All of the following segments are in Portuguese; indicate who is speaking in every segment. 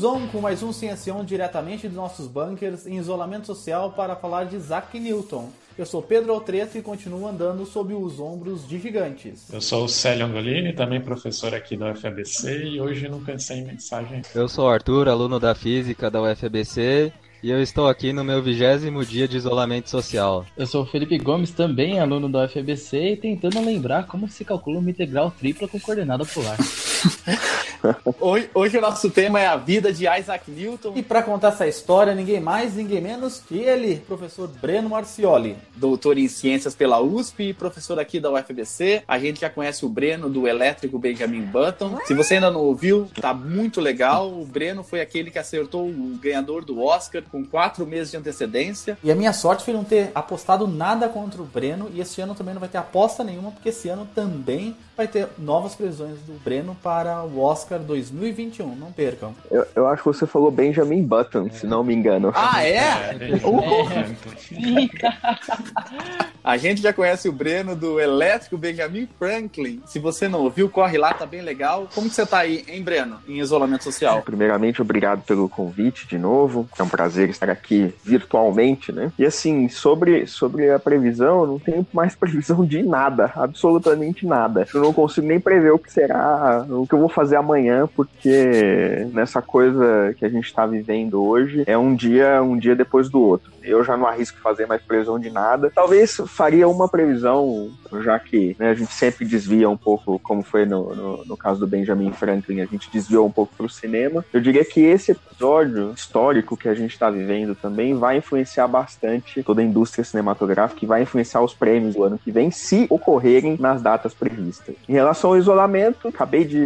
Speaker 1: Estamos on com mais um Ciência On diretamente dos nossos bunkers em isolamento social para falar de Isaac Newton. Eu sou Pedro Altreto e continuo andando sob os ombros de gigantes.
Speaker 2: Eu sou o Célio Angolini, também professor aqui da UFABC e hoje não pensei em mensagem.
Speaker 3: Eu sou o Arthur, aluno da Física da UFABC e eu estou aqui no meu vigésimo dia de isolamento social.
Speaker 4: Eu sou o Felipe Gomes, também aluno da UFABC e tentando lembrar como se calcula uma integral tripla com coordenada polar.
Speaker 1: hoje, hoje, o nosso tema é a vida de Isaac Newton. E para contar essa história, ninguém mais, ninguém menos que ele, professor Breno Marcioli, doutor em ciências pela USP e professor aqui da UFBC. A gente já conhece o Breno do elétrico Benjamin Button. Se você ainda não ouviu, tá muito legal. O Breno foi aquele que acertou o ganhador do Oscar com quatro meses de antecedência. E a minha sorte foi não ter apostado nada contra o Breno. E esse ano também não vai ter aposta nenhuma, porque esse ano também vai ter novas previsões do Breno para o Oscar 2021. Não percam.
Speaker 5: Eu, eu acho que você falou Benjamin Button, é. se não me engano.
Speaker 1: Ah, é? é, A gente já conhece o Breno do elétrico Benjamin Franklin. Se você não ouviu, corre lá, tá bem legal. Como que você tá aí, hein, Breno, em isolamento social?
Speaker 5: Primeiramente, obrigado pelo convite de novo. É um prazer estar aqui virtualmente, né? E assim, sobre, sobre a previsão, eu não tenho mais previsão de nada, absolutamente nada. Eu não consigo nem prever o que será, o que eu vou fazer amanhã, porque nessa coisa que a gente está vivendo hoje é um dia, um dia depois do outro. Eu já não arrisco fazer mais previsão de nada. Talvez faria uma previsão, já que né, a gente sempre desvia um pouco, como foi no, no, no caso do Benjamin Franklin, a gente desviou um pouco para o cinema. Eu diria que esse episódio histórico que a gente está vivendo também vai influenciar bastante toda a indústria cinematográfica e vai influenciar os prêmios do ano que vem, se ocorrerem nas datas previstas. Em relação ao isolamento, acabei de.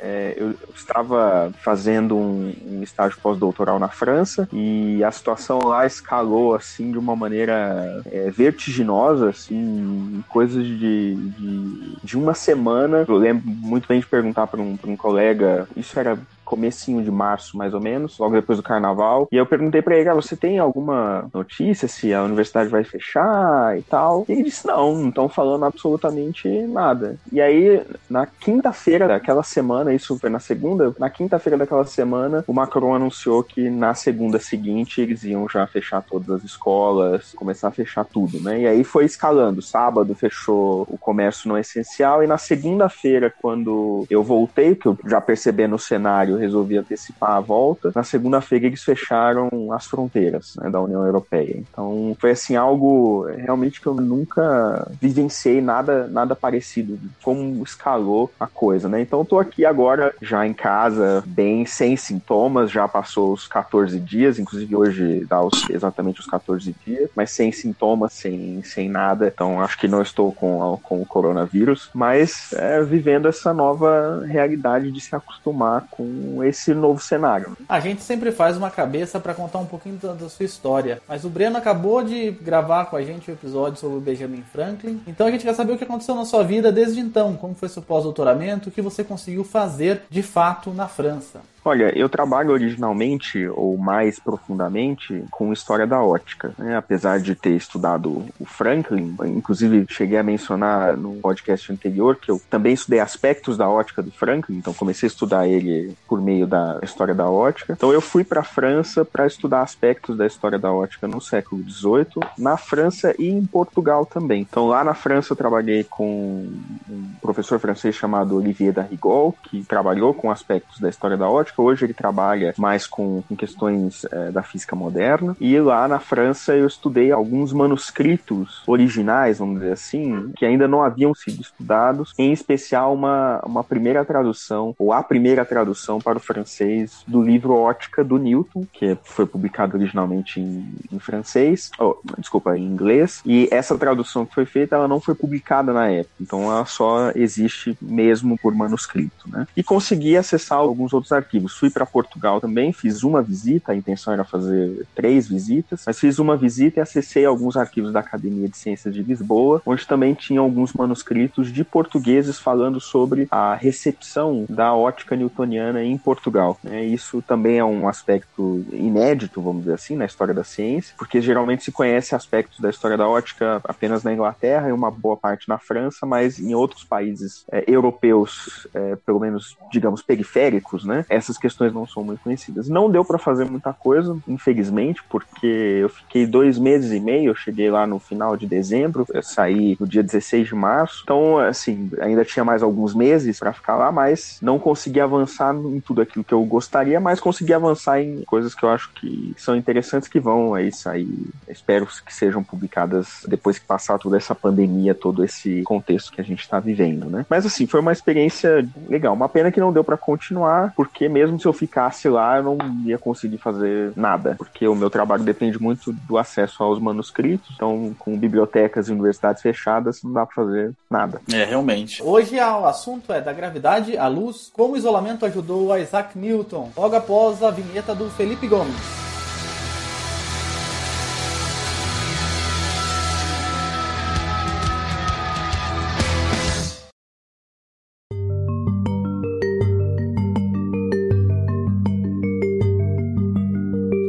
Speaker 5: É, eu estava fazendo um, um estágio pós-doutoral na França e a situação lá escalou assim de uma maneira é, vertiginosa, assim, coisas de, de, de, uma semana. Eu lembro muito bem de perguntar para um, um colega, isso era comecinho de março, mais ou menos, logo depois do carnaval. E eu perguntei para ele, ah, você tem alguma notícia se a universidade vai fechar e tal? E ele disse, não, não estão falando absolutamente nada. E aí, na quinta-feira daquela semana, isso foi na segunda, na quinta-feira daquela semana, o Macron anunciou que na segunda seguinte eles iam já fechar todas as escolas, começar a fechar tudo, né? E aí foi escalando. Sábado fechou o comércio não essencial e na segunda-feira, quando eu voltei, que eu já percebi no cenário resolvi antecipar a volta. Na segunda-feira eles fecharam as fronteiras né, da União Europeia. Então foi assim algo realmente que eu nunca vivenciei nada nada parecido como escalou a coisa, né? Então eu tô aqui agora já em casa, bem sem sintomas, já passou os 14 dias, inclusive hoje dá os, exatamente os 14 dias, mas sem sintomas, sem, sem nada. Então acho que não estou com, com o coronavírus, mas é, vivendo essa nova realidade de se acostumar com esse novo cenário.
Speaker 1: A gente sempre faz uma cabeça para contar um pouquinho da, da, sua história, mas o Breno acabou de gravar com a gente o um episódio sobre o Benjamin Franklin, então a gente quer saber o que aconteceu na sua vida desde então, como foi seu pós-doutoramento, o que você conseguiu fazer de fato na França.
Speaker 5: Olha, eu trabalho originalmente, ou mais profundamente, com história da ótica. Né? Apesar de ter estudado o Franklin, inclusive cheguei a mencionar no podcast anterior que eu também estudei aspectos da ótica do Franklin, então comecei a estudar ele por meio da história da ótica. Então eu fui para a França para estudar aspectos da história da ótica no século XVIII, na França e em Portugal também. Então lá na França eu trabalhei com um professor francês chamado Olivier Darrigol, que trabalhou com aspectos da história da ótica Hoje ele trabalha mais com, com questões é, da física moderna. E lá na França eu estudei alguns manuscritos originais, vamos dizer assim, que ainda não haviam sido estudados, em especial uma, uma primeira tradução, ou a primeira tradução para o francês do livro Ótica do Newton, que foi publicado originalmente em, em francês, oh, desculpa, em inglês, e essa tradução que foi feita, ela não foi publicada na época, então ela só existe mesmo por manuscrito, né? E consegui acessar alguns outros arquivos fui para Portugal também, fiz uma visita, a intenção era fazer três visitas, mas fiz uma visita e acessei alguns arquivos da Academia de Ciências de Lisboa, onde também tinha alguns manuscritos de portugueses falando sobre a recepção da ótica newtoniana em Portugal. Né? Isso também é um aspecto inédito, vamos dizer assim, na história da ciência, porque geralmente se conhece aspectos da história da ótica apenas na Inglaterra e uma boa parte na França, mas em outros países é, europeus, é, pelo menos, digamos, periféricos, né? Essas questões não são muito conhecidas. Não deu para fazer muita coisa, infelizmente, porque eu fiquei dois meses e meio, eu cheguei lá no final de dezembro, eu saí no dia 16 de março, então, assim, ainda tinha mais alguns meses para ficar lá, mas não consegui avançar em tudo aquilo que eu gostaria, mas consegui avançar em coisas que eu acho que são interessantes que vão aí sair. Espero que sejam publicadas depois que passar toda essa pandemia, todo esse contexto que a gente está vivendo, né? Mas assim, foi uma experiência legal. Uma pena que não deu para continuar, porque se eu ficasse lá, eu não ia conseguir fazer nada, porque o meu trabalho depende muito do acesso aos manuscritos. Então, com bibliotecas e universidades fechadas, não dá para fazer nada.
Speaker 1: É, realmente. Hoje o assunto é da gravidade à luz, como o isolamento ajudou a Isaac Newton, logo após a vinheta do Felipe Gomes.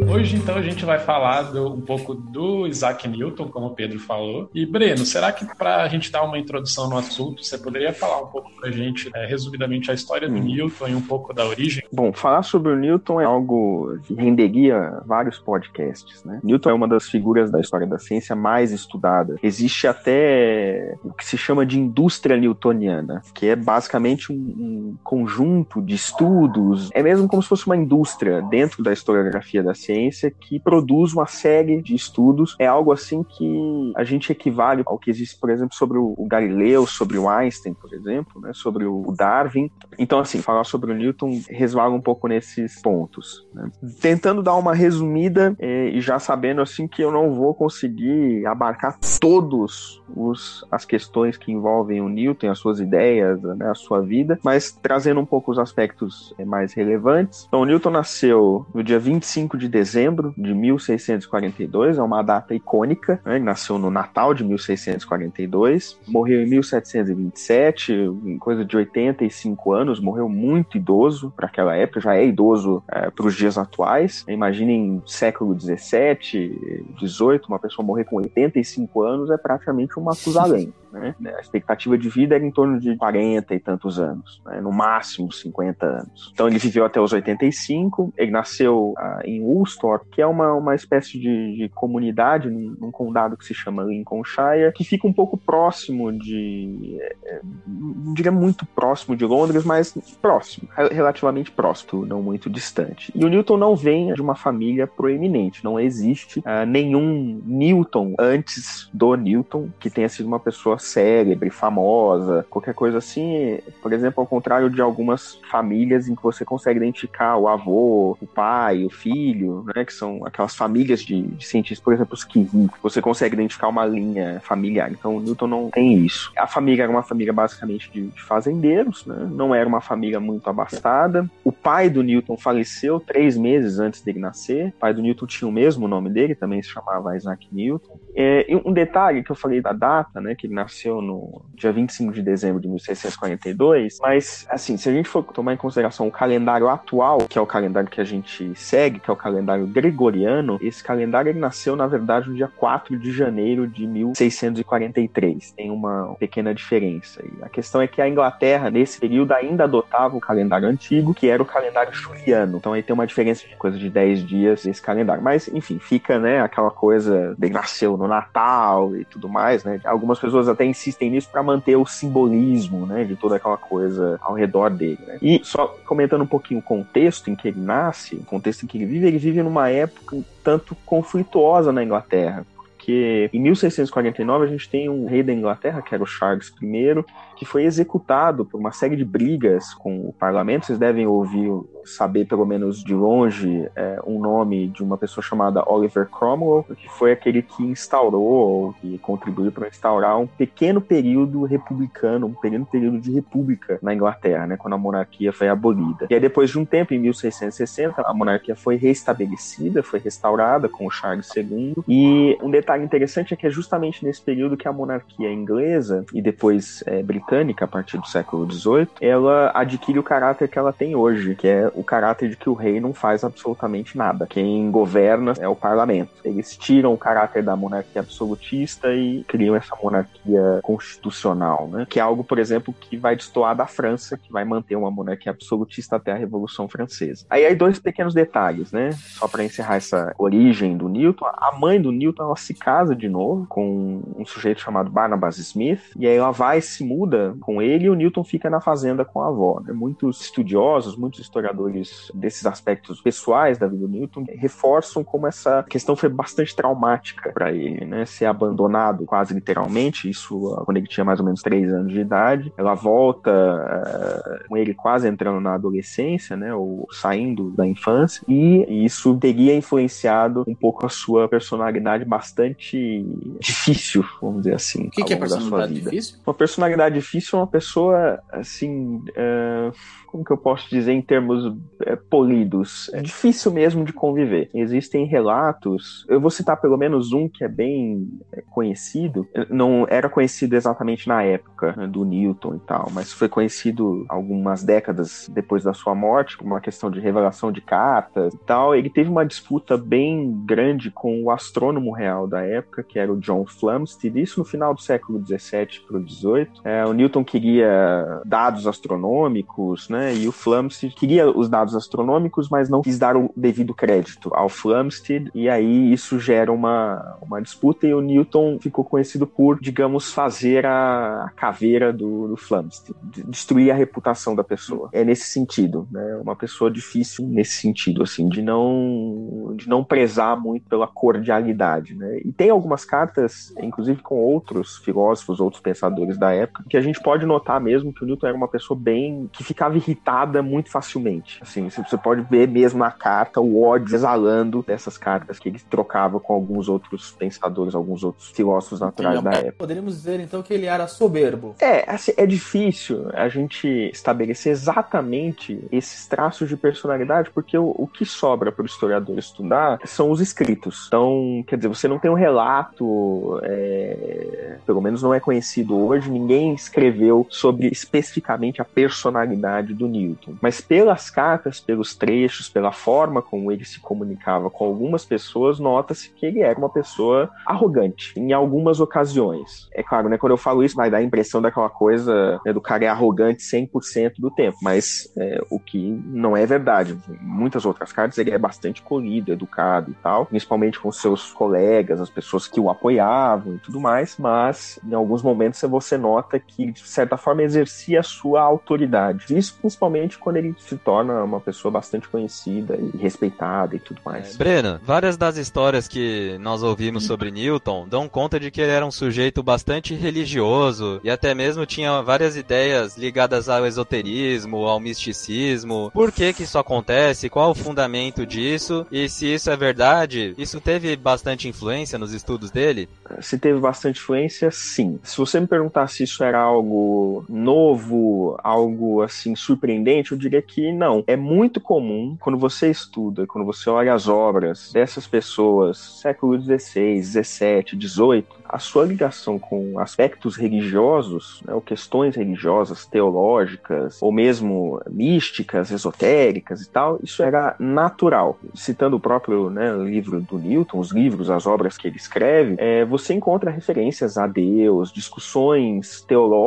Speaker 2: Hoje, então, a gente vai falar do, um pouco do Isaac Newton, como o Pedro falou. E, Breno, será que para a gente dar uma introdução no assunto, você poderia falar um pouco para a gente, é, resumidamente, a história do hum. Newton e um pouco da origem?
Speaker 5: Bom, falar sobre o Newton é algo que renderia vários podcasts, né? Newton é uma das figuras da história da ciência mais estudada. Existe até o que se chama de indústria newtoniana, que é basicamente um, um conjunto de estudos, é mesmo como se fosse uma indústria dentro da historiografia da ciência ciência que produz uma série de estudos. É algo assim que a gente equivale ao que existe, por exemplo, sobre o Galileu, sobre o Einstein, por exemplo, né, sobre o Darwin. Então, assim, falar sobre o Newton resvala um pouco nesses pontos. Né? Tentando dar uma resumida é, e já sabendo assim que eu não vou conseguir abarcar todos os, as questões que envolvem o Newton, as suas ideias, né, a sua vida, mas trazendo um pouco os aspectos é, mais relevantes. Então, o Newton nasceu no dia 25 de dezembro dezembro de 1642, é uma data icônica. Né? Ele nasceu no Natal de 1642, morreu em 1727, em coisa de 85 anos, morreu muito idoso para aquela época, já é idoso é, para os dias atuais. Imaginem século 17, 18, uma pessoa morrer com 85 anos é praticamente uma Matusalém. Né? A expectativa de vida era em torno de 40 e tantos anos, né? no máximo 50 anos. Então ele viveu até os 85, ele nasceu uh, em Woolsthorpe, que é uma, uma espécie de, de comunidade num, num, condado que se chama Lincolnshire, que fica um pouco próximo de. É, não diria muito próximo de Londres, mas próximo, relativamente próximo, não muito distante. E o Newton não vem de uma família proeminente, não existe uh, nenhum Newton antes do Newton que tenha sido uma pessoa célebre, famosa, qualquer coisa assim. Por exemplo, ao contrário de algumas famílias em que você consegue identificar o avô, o pai, o filho, né? Que são aquelas famílias de, de cientistas, por exemplo, os Curie, você consegue identificar uma linha familiar. Então, Newton não tem isso. A família era uma família basicamente de, de fazendeiros, né? Não era uma família muito abastada. O pai do Newton faleceu três meses antes dele nascer. O pai do Newton tinha o mesmo nome dele, também se chamava Isaac Newton. É, um detalhe que eu falei da data, né? Que ele nasceu no dia 25 de dezembro de 1642, mas, assim, se a gente for tomar em consideração o calendário atual, que é o calendário que a gente segue, que é o calendário gregoriano, esse calendário ele nasceu, na verdade, no dia 4 de janeiro de 1643. Tem uma pequena diferença. A questão é que a Inglaterra, nesse período, ainda adotava o calendário antigo, que era o calendário juliano. Então aí tem uma diferença de coisa de 10 dias nesse calendário. Mas, enfim, fica, né, aquela coisa de nasceu no Natal e tudo mais, né? Algumas pessoas até insistem nisso para manter o simbolismo, né, de toda aquela coisa ao redor dele. Né? E só comentando um pouquinho o contexto em que ele nasce, o contexto em que ele vive, ele vive numa época um tanto conflituosa na Inglaterra, porque em 1649 a gente tem um rei da Inglaterra, que era o Charles I, que foi executado por uma série de brigas com o parlamento. Vocês devem ouvir, saber pelo menos de longe, é, um nome de uma pessoa chamada Oliver Cromwell, que foi aquele que instaurou, ou que contribuiu para instaurar um pequeno período republicano, um pequeno período de república na Inglaterra, né, quando a monarquia foi abolida. E aí, depois de um tempo, em 1660, a monarquia foi restabelecida, foi restaurada com o Charles II. E um detalhe interessante é que é justamente nesse período que a monarquia inglesa e depois é, britânica, a partir do século XVIII, ela adquire o caráter que ela tem hoje, que é o caráter de que o rei não faz absolutamente nada. Quem governa é o parlamento. Eles tiram o caráter da monarquia absolutista e criam essa monarquia constitucional, né? Que é algo, por exemplo, que vai destoar da França, que vai manter uma monarquia absolutista até a Revolução Francesa. Aí aí dois pequenos detalhes, né? Só para encerrar essa origem do Newton, a mãe do Newton ela se casa de novo com um sujeito chamado Barnabas Smith, e aí ela vai se muda com ele e o Newton fica na fazenda com a avó. Né? Muitos estudiosos, muitos historiadores desses aspectos pessoais da vida do Newton reforçam como essa questão foi bastante traumática para ele, né? Ser abandonado quase literalmente, isso quando ele tinha mais ou menos três anos de idade. Ela volta uh, com ele quase entrando na adolescência, né? Ou saindo da infância, e isso teria influenciado um pouco a sua personalidade bastante difícil, vamos dizer assim.
Speaker 1: O que, que é personalidade difícil?
Speaker 5: Uma personalidade difícil é uma pessoa, assim. Uh como que eu posso dizer em termos é, polidos? É difícil mesmo de conviver. Existem relatos, eu vou citar pelo menos um que é bem é, conhecido, não era conhecido exatamente na época né, do Newton e tal, mas foi conhecido algumas décadas depois da sua morte, por uma questão de revelação de cartas e tal. Ele teve uma disputa bem grande com o astrônomo real da época, que era o John Flamsteed, isso no final do século XVII para o XVIII. É, o Newton queria dados astronômicos, né? E o Flamsteed queria os dados astronômicos, mas não quis dar o devido crédito ao Flamsteed, e aí isso gera uma, uma disputa e o Newton ficou conhecido por, digamos, fazer a, a caveira do, do Flamsteed, destruir a reputação da pessoa. É nesse sentido, né? Uma pessoa difícil nesse sentido, assim, de não de não prezar muito pela cordialidade, né? E tem algumas cartas, inclusive com outros filósofos, outros pensadores da época, que a gente pode notar mesmo que o Newton era uma pessoa bem que ficava irritada muito facilmente. Assim, você pode ver mesmo na carta o ódio exalando dessas cartas que ele trocava com alguns outros pensadores, alguns outros filósofos naturais da época.
Speaker 1: Poderíamos dizer então que ele era soberbo.
Speaker 5: É, assim, é difícil a gente estabelecer exatamente esses traços de personalidade, porque o, o que sobra para o historiador estudar são os escritos. Então, quer dizer, você não tem um relato, é, pelo menos não é conhecido hoje, ninguém escreveu sobre especificamente a personalidade do Newton. Mas pelas cartas, pelos trechos, pela forma como ele se comunicava com algumas pessoas, nota-se que ele era uma pessoa arrogante em algumas ocasiões. É claro, né, quando eu falo isso, vai dar a impressão daquela coisa né, do cara é arrogante 100% do tempo, mas é, o que não é verdade. Em muitas outras cartas ele é bastante colhido, educado e tal, principalmente com seus colegas, as pessoas que o apoiavam e tudo mais, mas em alguns momentos você nota que, de certa forma, exercia a sua autoridade. Isso principalmente quando ele se torna uma pessoa bastante conhecida e respeitada e tudo mais.
Speaker 3: É, Breno, várias das histórias que nós ouvimos sobre Newton dão conta de que ele era um sujeito bastante religioso e até mesmo tinha várias ideias ligadas ao esoterismo, ao misticismo. Por que que isso acontece? Qual o fundamento disso? E se isso é verdade, isso teve bastante influência nos estudos dele?
Speaker 5: Se teve bastante influência, sim. Se você me perguntar se isso era algo novo, algo assim surpreendente, eu diria que não. É muito comum quando você estuda, quando você olha as obras dessas pessoas, século XVI, XVII, XVIII, a sua ligação com aspectos religiosos, né, ou questões religiosas, teológicas, ou mesmo místicas, esotéricas e tal, isso era natural. Citando o próprio né, livro do Newton, os livros, as obras que ele escreve, é, você encontra referências a Deus, discussões teológicas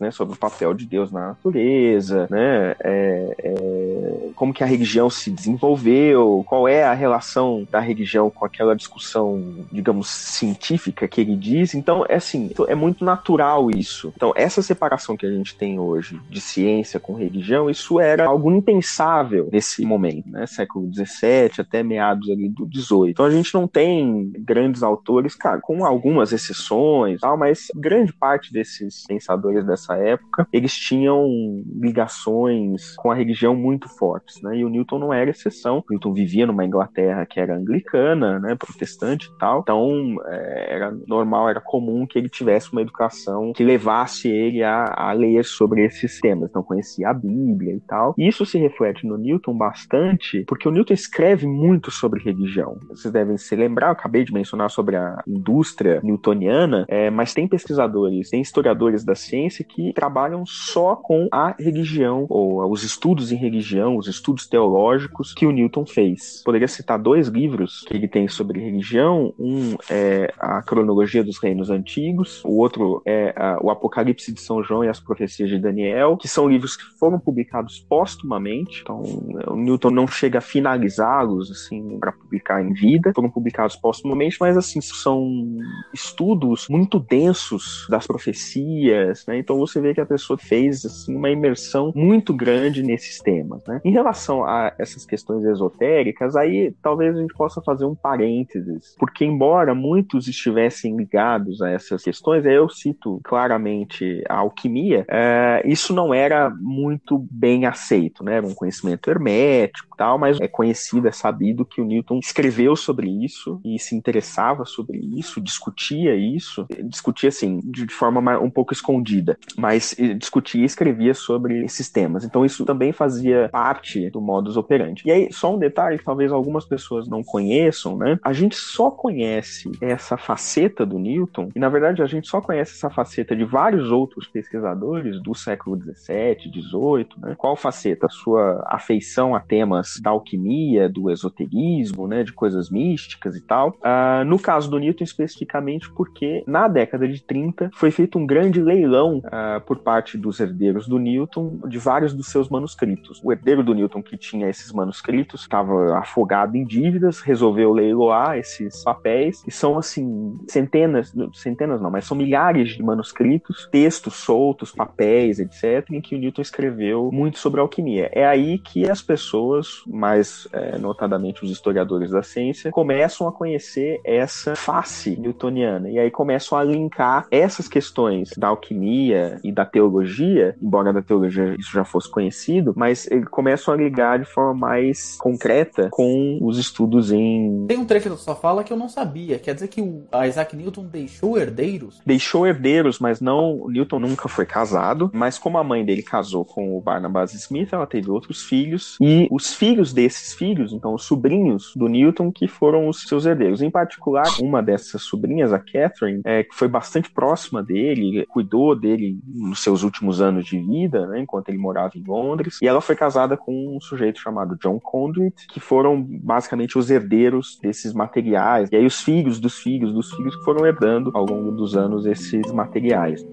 Speaker 5: né, sobre o papel de Deus na natureza, né, é, é, como que a religião se desenvolveu, qual é a relação da religião com aquela discussão, digamos, científica que ele diz. Então, é assim, é muito natural isso. Então, essa separação que a gente tem hoje de ciência com religião, isso era algo impensável nesse momento, né? Século XVII até meados ali do XVIII. Então, a gente não tem grandes autores, cara, com algumas exceções, tal, mas grande parte desses pensadores dessa época, eles tinham ligações com a religião muito fortes, né? E o Newton não era exceção. Newton vivia numa Inglaterra que era anglicana, né, protestante e tal. Então, é, era normal, era comum que ele tivesse uma educação que levasse ele a, a ler sobre esses temas. Então, conhecia a Bíblia e tal. E isso se reflete no Newton bastante, porque o Newton escreve muito sobre religião. Vocês devem se lembrar, eu acabei de mencionar sobre a indústria newtoniana, é, mas tem pesquisadores, tem historiadores da ciência que trabalham só com a religião, ou os estudos em religião, os estudos teológicos que o Newton fez. Poderia citar dois livros que ele tem sobre religião. Um é a cronologia dos reinos antigos, o outro é o Apocalipse de São João e as profecias de Daniel, que são livros que foram publicados póstumamente. Então, o Newton não chega a finalizá-los assim para publicar em vida, foram publicados póstumamente, mas assim são estudos muito densos das profecias, né? Então você vê que a pessoa fez assim uma imersão muito grande nesses temas, né? Em relação a essas questões esotéricas, aí talvez a gente possa fazer um parênteses, porque embora muitos estivessem ligados a essas questões, eu cito claramente a alquimia, é, isso não era muito bem aceito, né? Era um conhecimento hermético tal, mas é conhecido, é sabido que o Newton escreveu sobre isso e se interessava sobre isso, discutia isso, discutia assim, de forma um pouco escondida, mas discutia e escrevia sobre esses temas. Então isso também fazia parte do modus operandi. E aí, só um detalhe que talvez algumas pessoas não conheçam, né? A gente só conhece essa faceta do Newton, e na verdade a gente só conhece essa faceta de vários outros pesquisadores do século 17, 18, né? Qual faceta? Sua afeição a temas da alquimia, do esoterismo, né? De coisas místicas e tal. Uh, no caso do Newton, especificamente, porque na década de 30 foi feito um grande leilão uh, por parte dos herdeiros do Newton de vários dos seus manuscritos. O herdeiro do Newton que tinha esses manuscritos estava afogado em dívidas, resolveu leiloar esses papéis e são assim centenas, centenas não, mas são milhares de manuscritos, textos soltos, papéis, etc, em que o Newton escreveu muito sobre alquimia. É aí que as pessoas, mais é, notadamente os historiadores da ciência, começam a conhecer essa face newtoniana e aí começam a linkar essas questões da alquimia e da teologia, embora da teologia isso já fosse conhecido, mas começam a ligar de forma mais concreta com os estudos em.
Speaker 1: Tem um trecho da sua fala que eu não sabia. Quer dizer que o Isaac Newton deixou herdeiros?
Speaker 5: Deixou herdeiros, mas não. Newton nunca foi casado. Mas como a mãe dele casou com o Barnabas Smith, ela teve outros filhos. E os filhos desses filhos, então os sobrinhos do Newton, que foram os seus herdeiros. Em particular, uma dessas sobrinhas, a Catherine, é, que foi bastante próxima dele, cuidou dele nos seus últimos anos de vida, né, enquanto ele morava em Londres. E ela foi casada com um sujeito chamado John Conduit, que foram basicamente os herdeiros desses materiais. E aí os filhos dos filhos dos filhos que foram herdando ao longo dos anos esses materiais.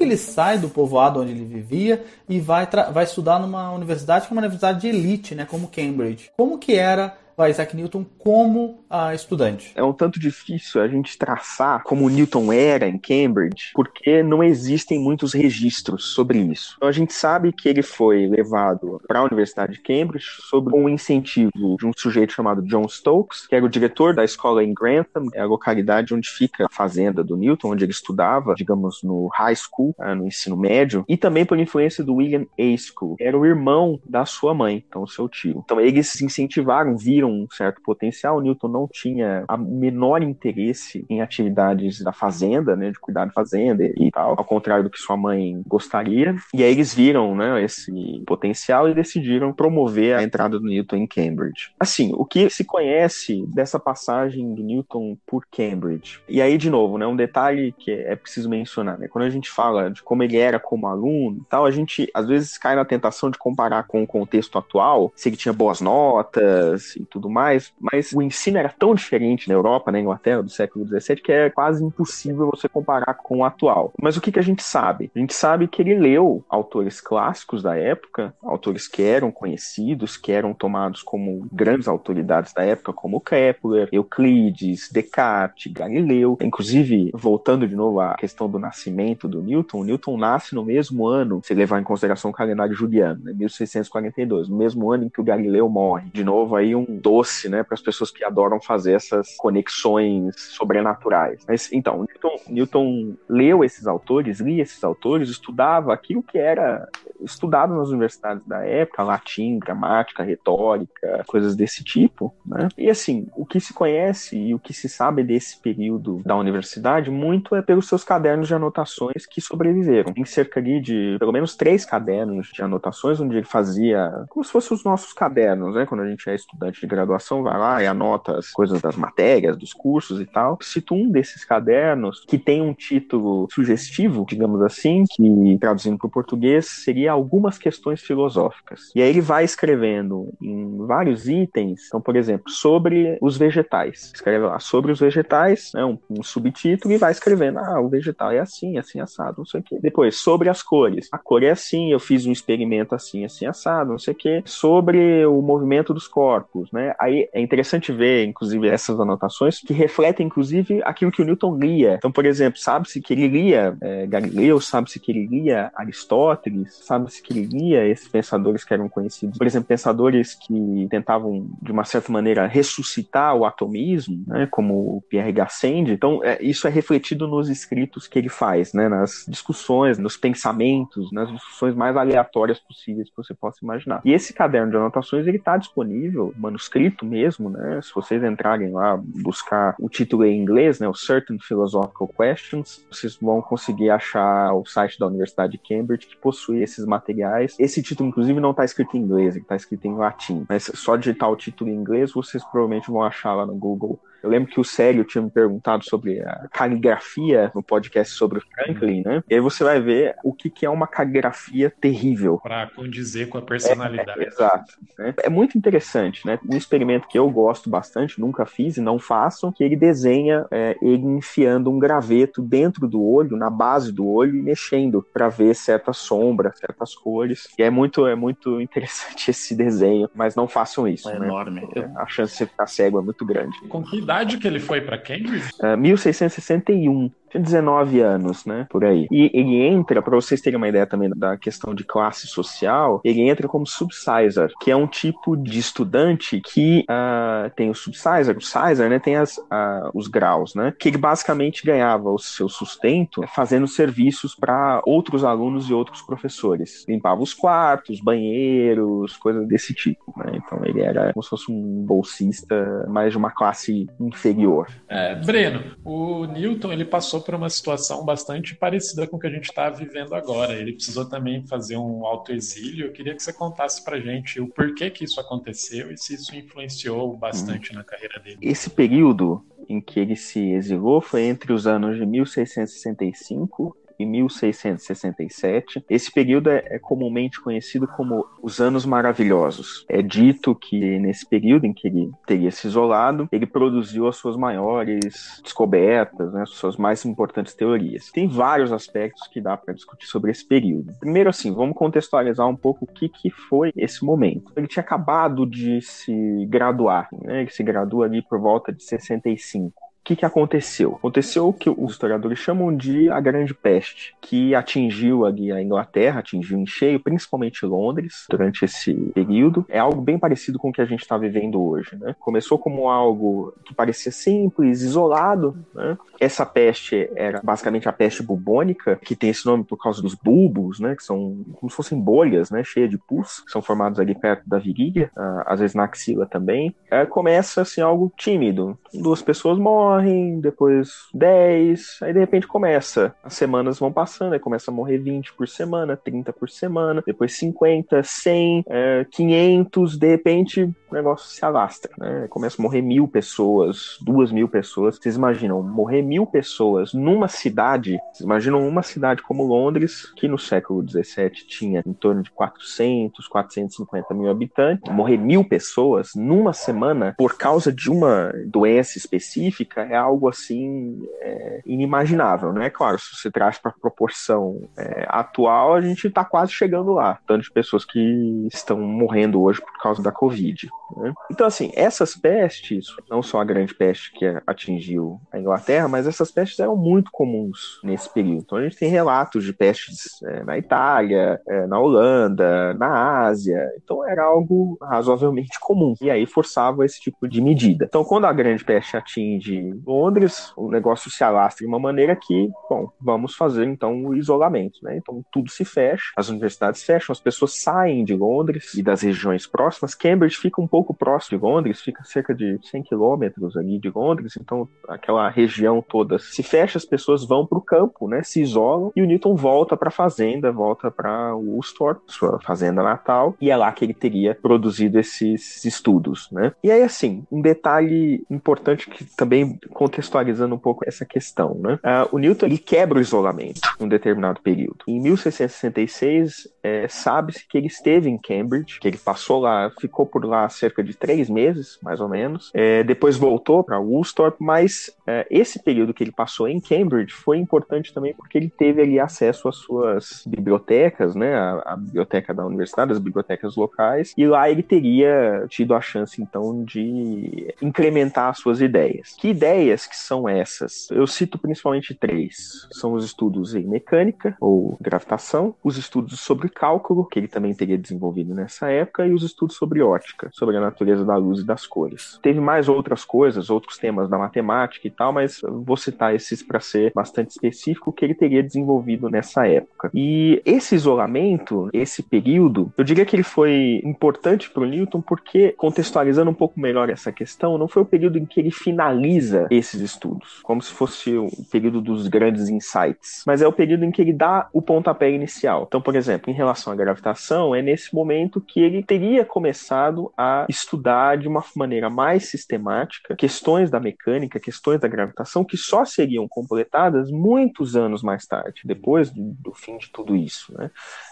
Speaker 1: Que ele sai do povoado onde ele vivia e vai, vai estudar numa universidade que é uma universidade de elite, né, como Cambridge. Como que era Isaac Newton como estudante?
Speaker 5: É um tanto difícil a gente traçar como Newton era em Cambridge, porque não existem muitos registros sobre isso. Então a gente sabe que ele foi levado para a Universidade de Cambridge sob um incentivo de um sujeito chamado John Stokes, que era o diretor da escola em Grantham, é a localidade onde fica a fazenda do Newton, onde ele estudava, digamos, no high school, uh, no ensino médio, e também por influência do William A. School, que era o irmão da sua mãe, então seu tio. Então eles se incentivaram, viram um certo potencial. Newton não tinha a menor interesse em atividades da fazenda, né, de cuidar da fazenda e tal, ao contrário do que sua mãe gostaria. E aí eles viram, né, esse potencial e decidiram promover a entrada do Newton em Cambridge. Assim, o que se conhece dessa passagem do Newton por Cambridge? E aí, de novo, né, um detalhe que é preciso mencionar, né, quando a gente fala de como ele era como aluno e tal, a gente às vezes cai na tentação de comparar com o contexto atual, se ele tinha boas notas e tudo mais, mas o ensino era tão diferente na Europa, na Inglaterra, do século XVII, que é quase impossível você comparar com o atual. Mas o que, que a gente sabe? A gente sabe que ele leu autores clássicos da época, autores que eram conhecidos, que eram tomados como grandes autoridades da época, como Kepler, Euclides, Descartes, Galileu. Inclusive, voltando de novo à questão do nascimento do Newton, Newton nasce no mesmo ano, se levar em consideração o calendário juliano, né, 1642, no mesmo ano em que o Galileu morre. De novo, aí um doce, né, para as pessoas que adoram fazer essas conexões sobrenaturais. Mas então, Newton, Newton leu esses autores, lia esses autores, estudava aquilo que era estudado nas universidades da época, latim, gramática, retórica, coisas desse tipo, né? E assim, o que se conhece e o que se sabe desse período da universidade muito é pelos seus cadernos de anotações que sobreviveram. Tem cerca de pelo menos três cadernos de anotações onde ele fazia como se fossem os nossos cadernos, né? Quando a gente é estudante de graduação, vai lá e anota as coisas das matérias, dos cursos e tal. Cito um desses cadernos que tem um título sugestivo, digamos assim, que traduzindo para o português seria algumas questões filosóficas. E aí ele vai escrevendo em vários itens, então, por exemplo, sobre os vegetais. Escreve lá sobre os vegetais, né, um, um subtítulo, e vai escrevendo, ah, o vegetal é assim, assim, assado, não sei o quê. Depois, sobre as cores. A cor é assim, eu fiz um experimento assim, assim, assado, não sei o quê. Sobre o movimento dos corpos, né? Aí é interessante ver, inclusive, essas anotações que refletem, inclusive, aquilo que o Newton lia. Então, por exemplo, sabe-se que ele lia é, Galileu, sabe-se que ele lia Aristóteles, sabe-se que ele lia esses pensadores que eram conhecidos. Por exemplo, pensadores que tentavam, de uma certa maneira, ressuscitar o atomismo, né, como o Pierre Gassendi. Então, é, isso é refletido nos escritos que ele faz, né, nas discussões, nos pensamentos, nas discussões mais aleatórias possíveis que você possa imaginar. E esse caderno de anotações, ele está disponível, manuscrito mesmo, né, se vocês entrarem lá, buscar o título em inglês, né, o Certain Philosophical Questions, vocês vão conseguir achar o site da Universidade de Cambridge que possui esses materiais. Esse título, inclusive, não está escrito em inglês, está escrito em latim. Mas só digitar o título em inglês, vocês provavelmente vão achar lá no Google eu lembro que o Célio tinha me perguntado sobre a caligrafia no podcast sobre o Franklin, né? E aí você vai ver o que, que é uma caligrafia terrível.
Speaker 2: Para condizer com a personalidade.
Speaker 5: É, é, exato. Né? É muito interessante, né? Um experimento que eu gosto bastante, nunca fiz e não faço, que ele desenha é, ele enfiando um graveto dentro do olho, na base do olho e mexendo para ver certas sombras, certas cores. E é muito, é muito interessante esse desenho, mas não façam isso.
Speaker 1: É
Speaker 5: né?
Speaker 1: enorme.
Speaker 5: Eu... A chance de você ficar cego é muito grande.
Speaker 2: Com que idade que ele foi para Cambridge?
Speaker 5: Uh, 1661 tinha 19 anos, né? Por aí. E ele entra, para vocês terem uma ideia também da questão de classe social, ele entra como subsizar, que é um tipo de estudante que uh, tem o subsizar, o sizar, né? Tem as, uh, os graus, né? Que ele basicamente ganhava o seu sustento fazendo serviços para outros alunos e outros professores. Limpava os quartos, banheiros, coisas desse tipo, né? Então ele era como se fosse um bolsista mais de uma classe inferior.
Speaker 2: É, Breno, o Newton ele passou por uma situação bastante parecida com o que a gente está vivendo agora. Ele precisou também fazer um autoexílio. Eu queria que você contasse para gente o porquê que isso aconteceu e se isso influenciou bastante hum. na carreira dele.
Speaker 5: Esse período em que ele se exilou foi entre os anos de 1665 em 1667. Esse período é, é, comumente conhecido como os Anos Maravilhosos. É dito que nesse período em que ele teria se isolado, ele produziu as suas maiores descobertas, né, as suas mais importantes teorias. Tem vários aspectos que dá para discutir sobre esse período. Primeiro, assim, vamos contextualizar um pouco o que, que foi esse momento. Ele tinha acabado de se graduar, né, ele se gradua ali por volta de 65 o que, que aconteceu? Aconteceu o que os historiadores chamam de a Grande Peste, que atingiu ali a Inglaterra, atingiu em cheio, principalmente Londres, durante esse período. É algo bem parecido com o que a gente está vivendo hoje. Né? Começou como algo que parecia simples, isolado. Né? Essa peste era basicamente a peste bubônica, que tem esse nome por causa dos bulbos, né? que são como se fossem bolhas né? cheias de pus, que são formados ali perto da virilha, às vezes na axila também. É, começa assim algo tímido. Duas pessoas morrem morrem, depois 10, aí de repente começa. As semanas vão passando, aí começa a morrer 20 por semana, 30 por semana, depois 50, 100, é, 500, de repente o negócio se alastra, né? Começa a morrer mil pessoas, duas mil pessoas. Vocês imaginam, morrer mil pessoas numa cidade, vocês imaginam uma cidade como Londres, que no século 17 tinha em torno de 400, 450 mil habitantes, morrer mil pessoas numa semana por causa de uma doença específica é algo assim é, inimaginável, né? Claro, se você traz para proporção é, atual, a gente está quase chegando lá, tanto de pessoas que estão morrendo hoje por causa da Covid. Né? Então, assim, essas pestes, não só a grande peste que atingiu a Inglaterra, mas essas pestes eram muito comuns nesse período. Então, a gente tem relatos de pestes é, na Itália, é, na Holanda, na Ásia. Então, era algo razoavelmente comum. E aí forçava esse tipo de medida. Então, quando a grande peste atinge Londres, o negócio se alastra de uma maneira que, bom, vamos fazer então o isolamento, né? Então, tudo se fecha, as universidades fecham, as pessoas saem de Londres e das regiões próximas. Cambridge fica um pouco próximo de Londres, fica cerca de 100 quilômetros ali de Londres, então aquela região toda se fecha, as pessoas vão para o campo, né? Se isolam e o Newton volta para a fazenda, volta para Woolsthorpe, sua fazenda natal, e é lá que ele teria produzido esses estudos, né? E aí, assim, um detalhe importante que também contextualizando um pouco essa questão, né? Uh, o Newton ele quebra o isolamento em um determinado período. Em 1666, é, sabe-se que ele esteve em Cambridge, que ele passou lá, ficou por lá cerca de três meses, mais ou menos. É, depois voltou para Woolsthorpe, mas é, esse período que ele passou em Cambridge foi importante também porque ele teve ali acesso às suas bibliotecas, né? A, a biblioteca da universidade, as bibliotecas locais, e lá ele teria tido a chance então de incrementar as suas ideias. Que ideias que são essas? Eu cito principalmente três. São os estudos em mecânica ou gravitação, os estudos sobre cálculo, que ele também teria desenvolvido nessa época, e os estudos sobre ótica, sobre a natureza da luz e das cores. Teve mais outras coisas, outros temas da matemática e tal, mas vou citar esses para ser bastante específico que ele teria desenvolvido nessa época. E esse isolamento, esse período, eu diria que ele foi importante para o Newton porque, contextualizando um pouco melhor essa questão, não foi o período em que ele finaliza esses estudos, como se fosse o período dos grandes insights, mas é o período em que ele dá o pontapé inicial. Então, por exemplo, em relação à gravitação, é nesse momento que ele teria começado a estudar de uma maneira mais sistemática questões da mecânica, questões da gravitação, que só seriam completadas muitos anos mais tarde, depois do, do fim de tudo isso. Né?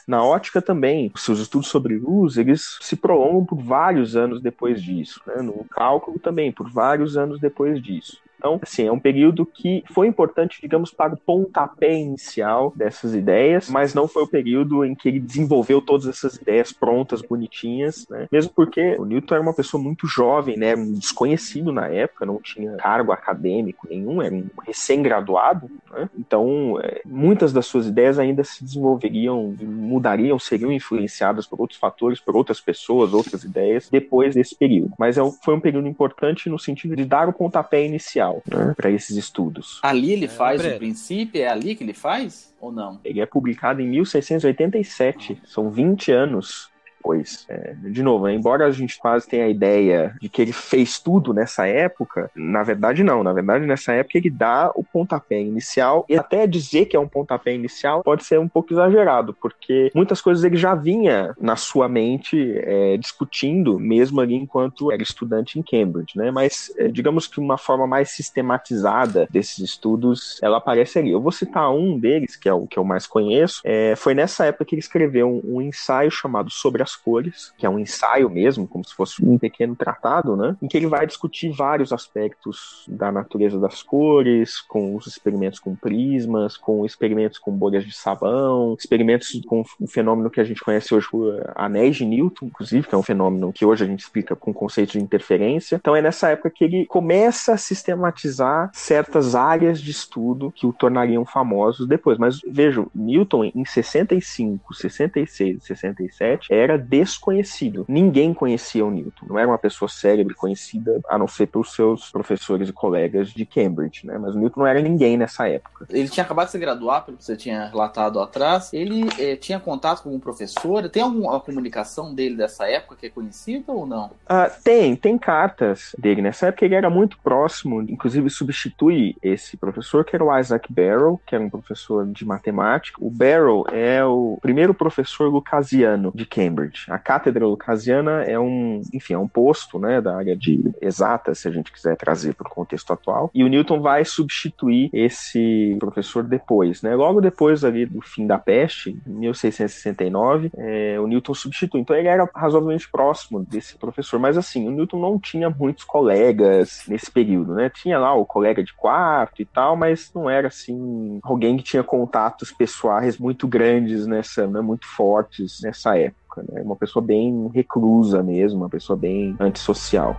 Speaker 5: Na ótica também, os seus estudos sobre luz, eles se prolongam por vários anos depois disso. Né? No cálculo também, por vários anos depois disso. Então, assim, é um período que foi importante, digamos, para o pontapé inicial dessas ideias, mas não foi o período em que ele desenvolveu todas essas ideias prontas, bonitinhas, né? Mesmo porque o Newton era uma pessoa muito jovem, né? Um desconhecido na época, não tinha cargo acadêmico nenhum, era um recém-graduado, né? Então, é, muitas das suas ideias ainda se desenvolveriam, mudariam, seriam influenciadas por outros fatores, por outras pessoas, outras ideias, depois desse período. Mas é, foi um período importante no sentido de dar o pontapé inicial né, para esses estudos.
Speaker 1: Ali ele faz o princípio? É ali que ele faz? Ou não?
Speaker 5: Ele é publicado em 1687, são 20 anos depois. É, de novo, né, embora a gente quase tenha a ideia de que ele fez tudo nessa época, na verdade não. Na verdade, nessa época ele dá o pontapé inicial e até dizer que é um pontapé inicial pode ser um pouco exagerado, porque muitas coisas ele já vinha na sua mente é, discutindo, mesmo ali enquanto era estudante em Cambridge, né? Mas é, digamos que uma forma mais sistematizada desses estudos, ela aparece ali. Eu vou citar um deles, que é o que eu mais conheço, é, foi nessa época que ele escreveu um, um ensaio chamado Sobre as cores, que é um ensaio mesmo, como se fosse um pequeno tratado, né? Em que ele vai discutir vários aspectos da natureza das cores, com os experimentos com prismas, com experimentos com bolhas de sabão, experimentos com o fenômeno que a gente conhece hoje, anéis de Newton, inclusive, que é um fenômeno que hoje a gente explica com conceitos de interferência. Então é nessa época que ele começa a sistematizar certas áreas de estudo que o tornariam famosos depois. Mas vejam, Newton em 65, 66 e 67 era desconhecido. Ninguém conhecia o Newton. Não era uma pessoa célebre conhecida, a não ser pelos seus professores e colegas de Cambridge, né? Mas o Newton não era ninguém nessa época.
Speaker 1: Ele tinha acabado de se graduar, pelo que você tinha relatado atrás. Ele eh, tinha contato com algum professor? Tem alguma comunicação dele dessa época que é conhecida ou não?
Speaker 5: Ah, tem, tem cartas dele. Nessa época ele era muito próximo, inclusive substitui esse professor, que era o Isaac Barrow, que era um professor de matemática. O Barrow é o primeiro professor lucasiano de Cambridge. A cátedra lucasiana é um, enfim, é um posto, né, da área de exatas, se a gente quiser trazer para o contexto atual. E o Newton vai substituir esse professor depois, né? Logo depois ali do fim da peste, em 1669, é, o Newton substitui. Então ele era razoavelmente próximo desse professor, mas assim, o Newton não tinha muitos colegas nesse período, né? Tinha lá o colega de quarto e tal, mas não era assim alguém que tinha contatos pessoais muito grandes nessa, né, muito fortes nessa época, né? Uma pessoa bem reclusa mesmo, uma pessoa bem antissocial.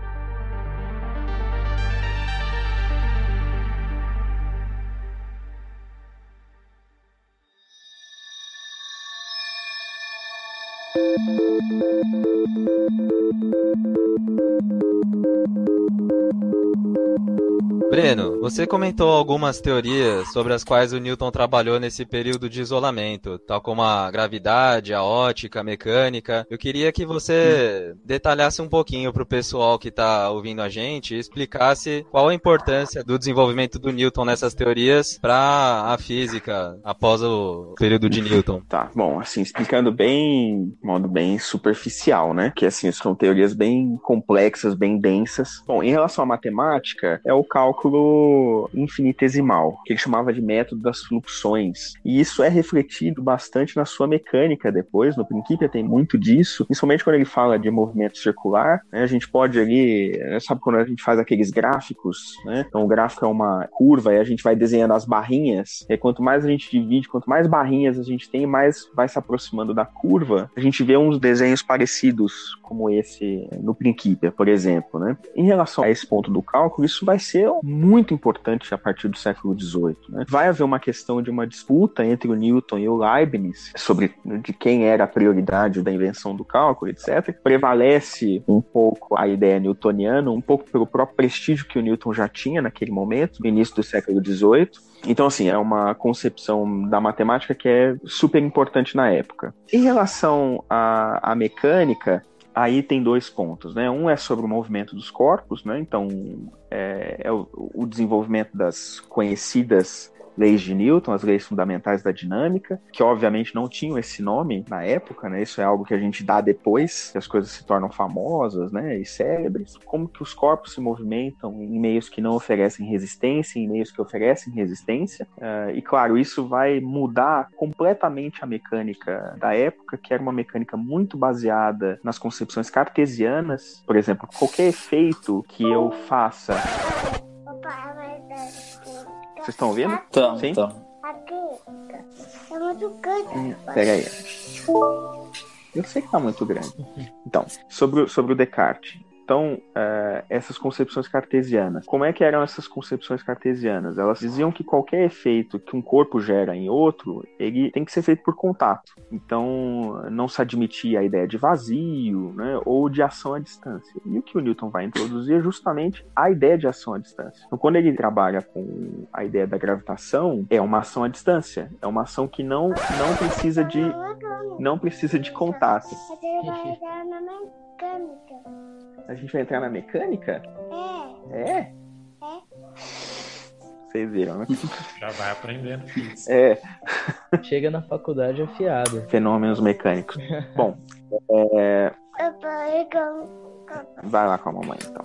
Speaker 3: Breno, você comentou algumas teorias sobre as quais o Newton trabalhou nesse período de isolamento, tal como a gravidade, a ótica, a mecânica. Eu queria que você detalhasse um pouquinho para o pessoal que está ouvindo a gente e explicasse qual a importância do desenvolvimento do Newton nessas teorias para a física após o período de Newton.
Speaker 5: Tá, bom, assim, explicando bem, modo bem superficial, né? Que assim, são teorias bem complexas, bem densas. Bom, em relação à matemática, é o cálculo infinitesimal, que ele chamava de método das fluxões. E isso é refletido bastante na sua mecânica depois, no Principia tem muito disso, principalmente quando ele fala de movimento circular, né? A gente pode ali, né, sabe quando a gente faz aqueles gráficos, né? Então o gráfico é uma curva e a gente vai desenhando as barrinhas, e quanto mais a gente divide, quanto mais barrinhas a gente tem, mais vai se aproximando da curva. A gente vê uns desenhos parecidos como esse no Principia, por exemplo, né? Em relação a esse ponto do cálculo, isso vai ser muito importante a partir do século XVIII. Né? Vai haver uma questão de uma disputa entre o Newton e o Leibniz sobre de quem era a prioridade da invenção do cálculo, etc. Prevalece um pouco a ideia newtoniana, um pouco pelo próprio prestígio que o Newton já tinha naquele momento, no início do século XVIII. Então, assim, é uma concepção da matemática que é super importante na época. Em relação à, à mecânica, aí tem dois pontos, né? Um é sobre o movimento dos corpos, né? Então, é, é o, o, desenvolvimento das conhecidas leis de Newton, as leis fundamentais da dinâmica, que obviamente não tinham esse nome na época, né? Isso é algo que a gente dá depois que as coisas se tornam famosas, né? E célebres. Como que os corpos se movimentam em meios que não oferecem resistência, em meios que oferecem resistência. Uh, e claro, isso vai mudar completamente a mecânica da época, que era uma mecânica muito baseada nas concepções cartesianas. Por exemplo, qualquer efeito que eu faça vocês estão ouvindo? Sim?
Speaker 1: então.
Speaker 6: Aqui. É muito grande.
Speaker 5: Hum, Pega aí. Eu sei que tá muito grande. Então, sobre, sobre o Descartes. Então, eh, essas concepções cartesianas. Como é que eram essas concepções cartesianas? Elas diziam que qualquer efeito que um corpo gera em outro, ele tem que ser feito por contato. Então, não se admitia a ideia de vazio, né, ou de ação à distância. E o que o Newton vai introduzir é justamente a ideia de ação à distância. Então, quando ele trabalha com a ideia da gravitação, é uma ação à distância. É uma ação que não, não precisa de não precisa de contato. A gente vai entrar na mecânica?
Speaker 6: É.
Speaker 5: É? Vocês viram, né?
Speaker 2: Já vai aprendendo isso.
Speaker 5: É,
Speaker 4: Chega na faculdade afiado.
Speaker 5: fenômenos mecânicos. Bom, é, vai lá com a mamãe então.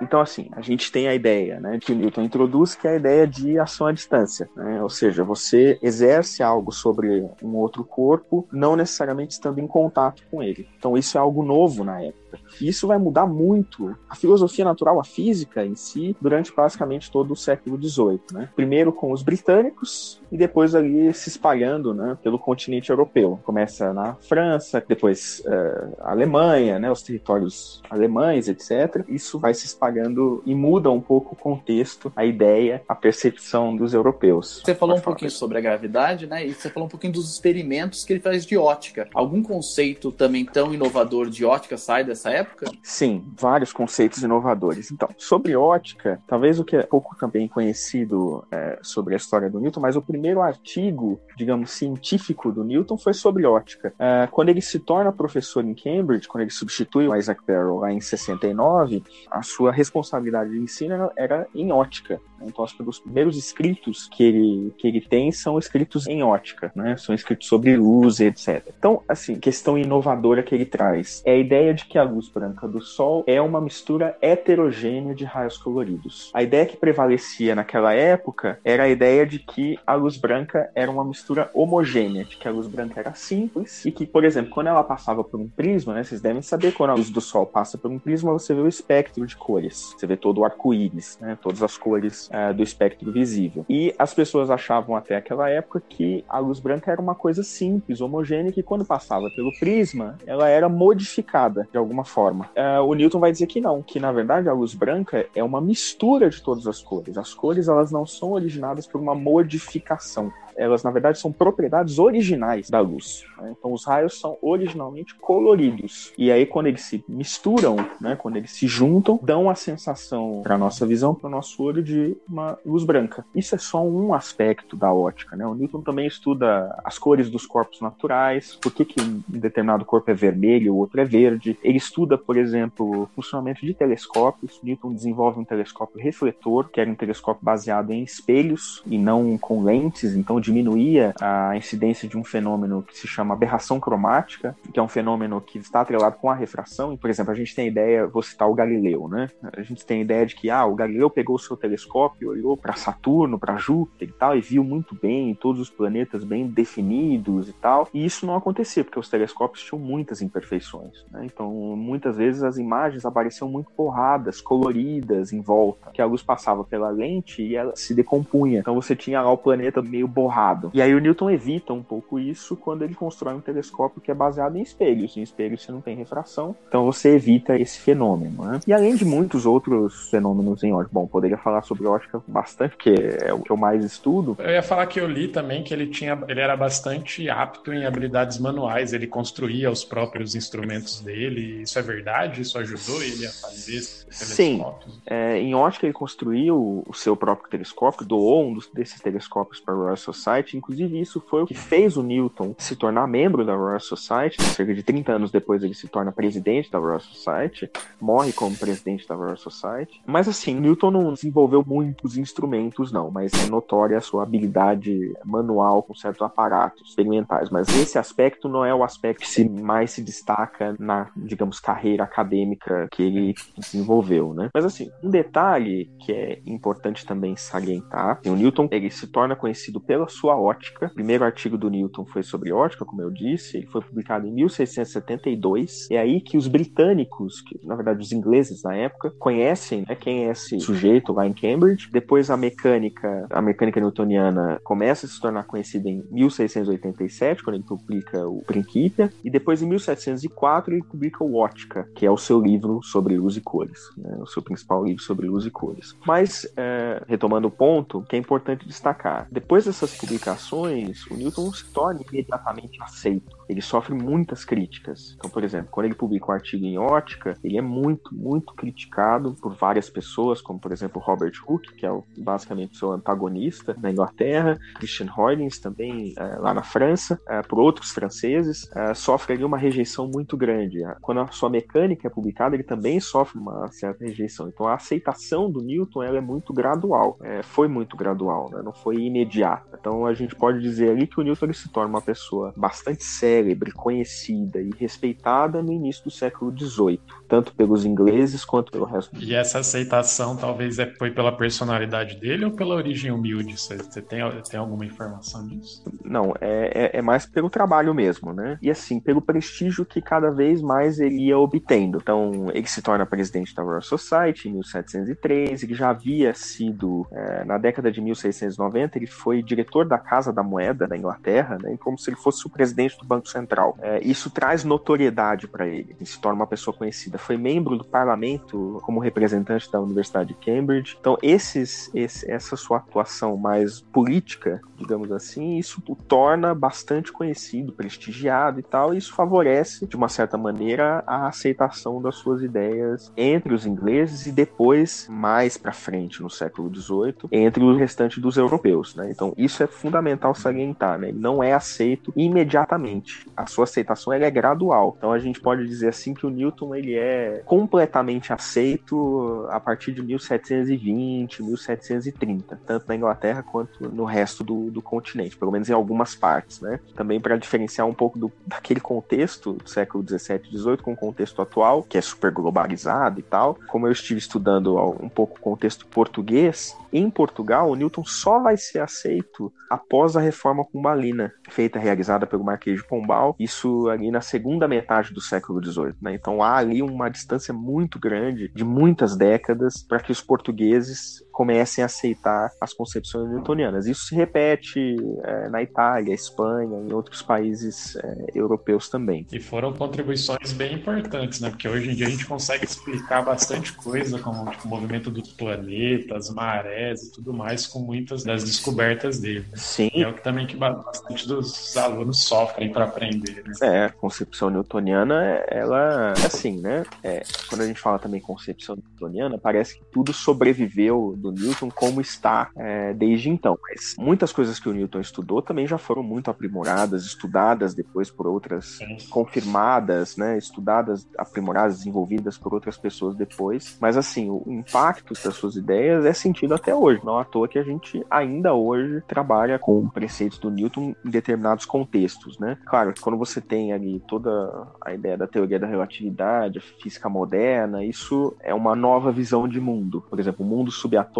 Speaker 5: Então, assim, a gente tem a ideia, né, que o Newton introduz, que é a ideia de ação à distância, né? Ou seja, você exerce algo sobre um outro corpo, não necessariamente estando em contato com ele. Então, isso é algo novo na época. E isso vai mudar muito a filosofia natural, a física em si, durante basicamente todo o século XVIII, né? Primeiro com os britânicos e depois ali se espalhando, né, pelo continente europeu. Começa na França, depois eh, Alemanha, né, os territórios alemães, etc. Isso vai se espalhando e muda um pouco o contexto, a ideia, a percepção dos europeus.
Speaker 1: Você falou
Speaker 5: Pode
Speaker 1: um pouquinho sobre a gravidade, né? E você falou um pouquinho dos experimentos que ele faz de ótica. Algum conceito também tão inovador de ótica sai dessa época?
Speaker 5: Sim, vários conceitos inovadores. Então, sobre ótica, talvez o que é pouco também conhecido é, sobre a história do Newton, mas o primeiro artigo, digamos, científico do Newton foi sobre ótica. É, quando ele se torna professor em Cambridge, quando ele substitui o Isaac Barrow lá em 69, a sua responsabilidade de ensino era em ótica. Então, os, os primeiros escritos que ele, que ele tem são escritos em ótica, né? São escritos sobre luz e etc. Então, assim, questão inovadora que ele traz é a ideia de que a luz branca do Sol é uma mistura heterogênea de raios coloridos. A ideia que prevalecia naquela época era a ideia de que a luz branca era uma mistura homogênea, de que a luz branca era simples e que, por exemplo, quando ela passava por um prisma, né, vocês devem saber quando a luz do Sol passa por um prisma, você vê o espectro de cores, você vê todo o arco-íris, né, todas as cores ah, do espectro visível. E as pessoas achavam até aquela época que a luz branca era uma coisa simples, homogênea, que quando passava pelo prisma, ela era modificada de alguma forma. Ah, o Newton vai dizer que não, que na verdade a luz branca é uma mistura de todas as cores. As cores elas não são originadas por uma modificação. Elas, na verdade, são propriedades originais da luz. né? Então, os raios são originalmente coloridos. E aí, quando eles se misturam, né, quando eles se juntam, dão a sensação, para nossa visão, para o nosso olho, de uma luz branca. Isso é só um aspecto da ótica. Né? O Newton também estuda as cores dos corpos naturais, por que, que um determinado corpo é vermelho, o outro é verde. Ele estuda, por exemplo, o funcionamento de telescópios. Newton desenvolve um telescópio refletor, que era um telescópio baseado em espelhos e não com lentes, então diminuía a incidência de um fenômeno que se chama aberração cromática, que é um fenômeno que está atrelado com a refração. Por exemplo, a gente tem a ideia, vou citar o Galileu, né? A gente tem a ideia de que ah, o Galileu pegou o seu telescópio, olhou para Saturno, para Júpiter e tal, e viu muito bem todos os planetas bem definidos e tal. E isso não acontecia, porque os telescópios tinham muitas imperfeições. Né? Então, muitas vezes as imagens apareciam muito borradas, coloridas em volta, que a luz passava pela lente e ela se decompunha. Então você tinha lá o planeta meio borrado. E aí o Newton evita um pouco isso quando ele constrói um telescópio que é baseado em espelhos. Em espelhos você não tem refração, então você evita esse fenômeno. Né? E além de muitos outros fenômenos em ótica, bom, poderia falar sobre ótica bastante, porque é o que eu mais estudo.
Speaker 2: Eu ia falar que eu li também que ele tinha, ele era bastante apto em habilidades manuais, ele construía os próprios instrumentos dele. Isso é verdade? Isso ajudou ele a fazer esses
Speaker 5: Sim.
Speaker 2: telescópios?
Speaker 5: É, em ótica ele construiu o seu próprio telescópio, doou um desses telescópios para a Royal Society. Inclusive, isso foi o que fez o Newton se tornar membro da Royal Society. Cerca de 30 anos depois, ele se torna presidente da Royal Society, morre como presidente da Royal Society. Mas assim, Newton não desenvolveu muitos instrumentos, não, mas é notória a sua habilidade manual com certos aparatos experimentais. Mas esse aspecto não é o aspecto que mais se destaca na, digamos, carreira acadêmica que ele desenvolveu, né? Mas assim, um detalhe que é importante também salientar, o Newton ele se torna conhecido pela sua ótica. O primeiro artigo do Newton foi sobre ótica, como eu disse, ele foi publicado em 1672. É aí que os britânicos, que na verdade os ingleses na época, conhecem né, quem é esse sujeito lá em Cambridge. Depois a mecânica, a mecânica newtoniana começa a se tornar conhecida em 1687, quando ele publica o Principia, e depois em 1704 ele publica o Ótica, que é o seu livro sobre luz e cores, né, o seu principal livro sobre luz e cores. Mas, é, retomando o ponto, que é importante destacar, depois dessas publicações, o Newton não se torna imediatamente aceito. Ele sofre muitas críticas. Então, por exemplo, quando ele publica um artigo em ótica, ele é muito, muito criticado por várias pessoas, como por exemplo Robert Hooke, que é o, basicamente seu antagonista na Inglaterra, Christian Huygens também é, lá na França, é, por outros franceses, é, sofre ali uma rejeição muito grande. Quando a sua mecânica é publicada, ele também sofre uma certa rejeição. Então, a aceitação do Newton ela é muito gradual. É, foi muito gradual, né? não foi imediata. Então, a gente pode dizer ali que o Newton se torna uma pessoa bastante célebre, conhecida e respeitada no início do século XVIII, tanto pelos ingleses quanto pelo resto do
Speaker 2: E essa aceitação talvez é, foi pela personalidade dele ou pela origem humilde? Você, você tem, tem alguma informação disso?
Speaker 5: Não, é, é, é, mais pelo trabalho mesmo, né? E assim, pelo prestígio que cada vez mais ele ia obtendo. Então, ele se torna presidente da Royal Society em 1703, ele já havia sido, é, na década de 1690, ele foi diretor da Casa da Moeda da Inglaterra, né? Como se ele fosse o presidente do Banco central. É, isso traz notoriedade para ele, ele se torna uma pessoa conhecida. Foi membro do parlamento como representante da Universidade de Cambridge. Então, esses, esse, essa sua atuação mais política, digamos assim, isso o torna bastante conhecido, prestigiado e tal, e isso favorece, de uma certa maneira, a aceitação das suas ideias entre os ingleses e depois, mais para frente, no século XVIII, entre o restante dos europeus. Né? Então, isso é fundamental salientar. Né? Ele não é aceito imediatamente. A sua aceitação é gradual. Então, a gente pode dizer assim que o Newton ele é completamente aceito a partir de 1720, 1730, tanto na Inglaterra quanto no resto do, do continente, pelo menos em algumas partes. Né? Também para diferenciar um pouco do, daquele contexto do século 17 e 18 com o contexto atual, que é super globalizado e tal. Como eu estive estudando um pouco o contexto português, em Portugal, o Newton só vai ser aceito após a reforma cumbalina, feita, realizada pelo Marquês de Pombal, isso ali na segunda metade do século XVIII. Né? Então há ali uma distância muito grande, de muitas décadas, para que os portugueses comecem a aceitar as concepções newtonianas. Isso se repete é, na Itália, Espanha, em outros países é, europeus também.
Speaker 2: E foram contribuições bem importantes, né? Porque hoje em dia a gente consegue explicar bastante coisa, como tipo, o movimento dos planetas, marés e tudo mais, com muitas das descobertas dele. Né?
Speaker 5: Sim.
Speaker 2: E é o que também que bastante dos alunos sofrem para aprender. Né?
Speaker 5: É, a concepção newtoniana, ela, assim, né? É, quando a gente fala também concepção newtoniana, parece que tudo sobreviveu do Newton como está é, desde então. Mas muitas coisas que o Newton estudou também já foram muito aprimoradas, estudadas depois por outras, confirmadas, né? Estudadas, aprimoradas, desenvolvidas por outras pessoas depois. Mas assim, o impacto das suas ideias é sentido até hoje. Não à toa que a gente ainda hoje trabalha com preceitos do Newton em determinados contextos, né? Claro, quando você tem ali toda a ideia da teoria da relatividade, a física moderna, isso é uma nova visão de mundo. Por exemplo, o mundo subatômico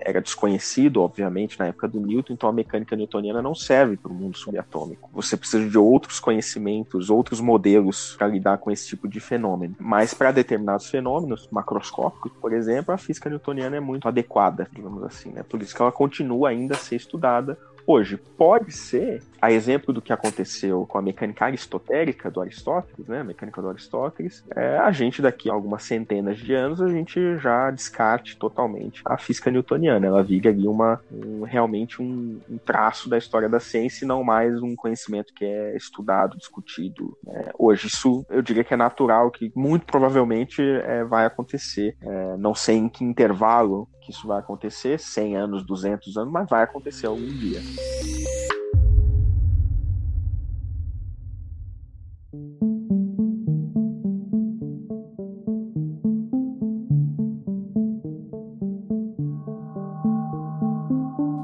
Speaker 5: era desconhecido, obviamente, na época do Newton, então a mecânica newtoniana não serve para o mundo subatômico. Você precisa de outros conhecimentos, outros modelos para lidar com esse tipo de fenômeno. Mas para determinados fenômenos macroscópicos, por exemplo, a física newtoniana é muito adequada, digamos assim, né? Por isso que ela continua ainda a ser estudada hoje. Pode ser, a exemplo do que aconteceu com a mecânica aristotélica do Aristóteles, né, a mecânica do Aristóteles, é, a gente daqui a algumas centenas de anos a gente já descarte totalmente a física newtoniana. Ela vira ali uma, um, realmente um, um, traço da história da ciência e não mais um conhecimento que é estudado, discutido. Né. Hoje isso eu diria que é natural, que muito provavelmente é, vai acontecer. É, não sei em que intervalo que isso vai acontecer, 100 anos, 200 anos, mas vai acontecer algum dia.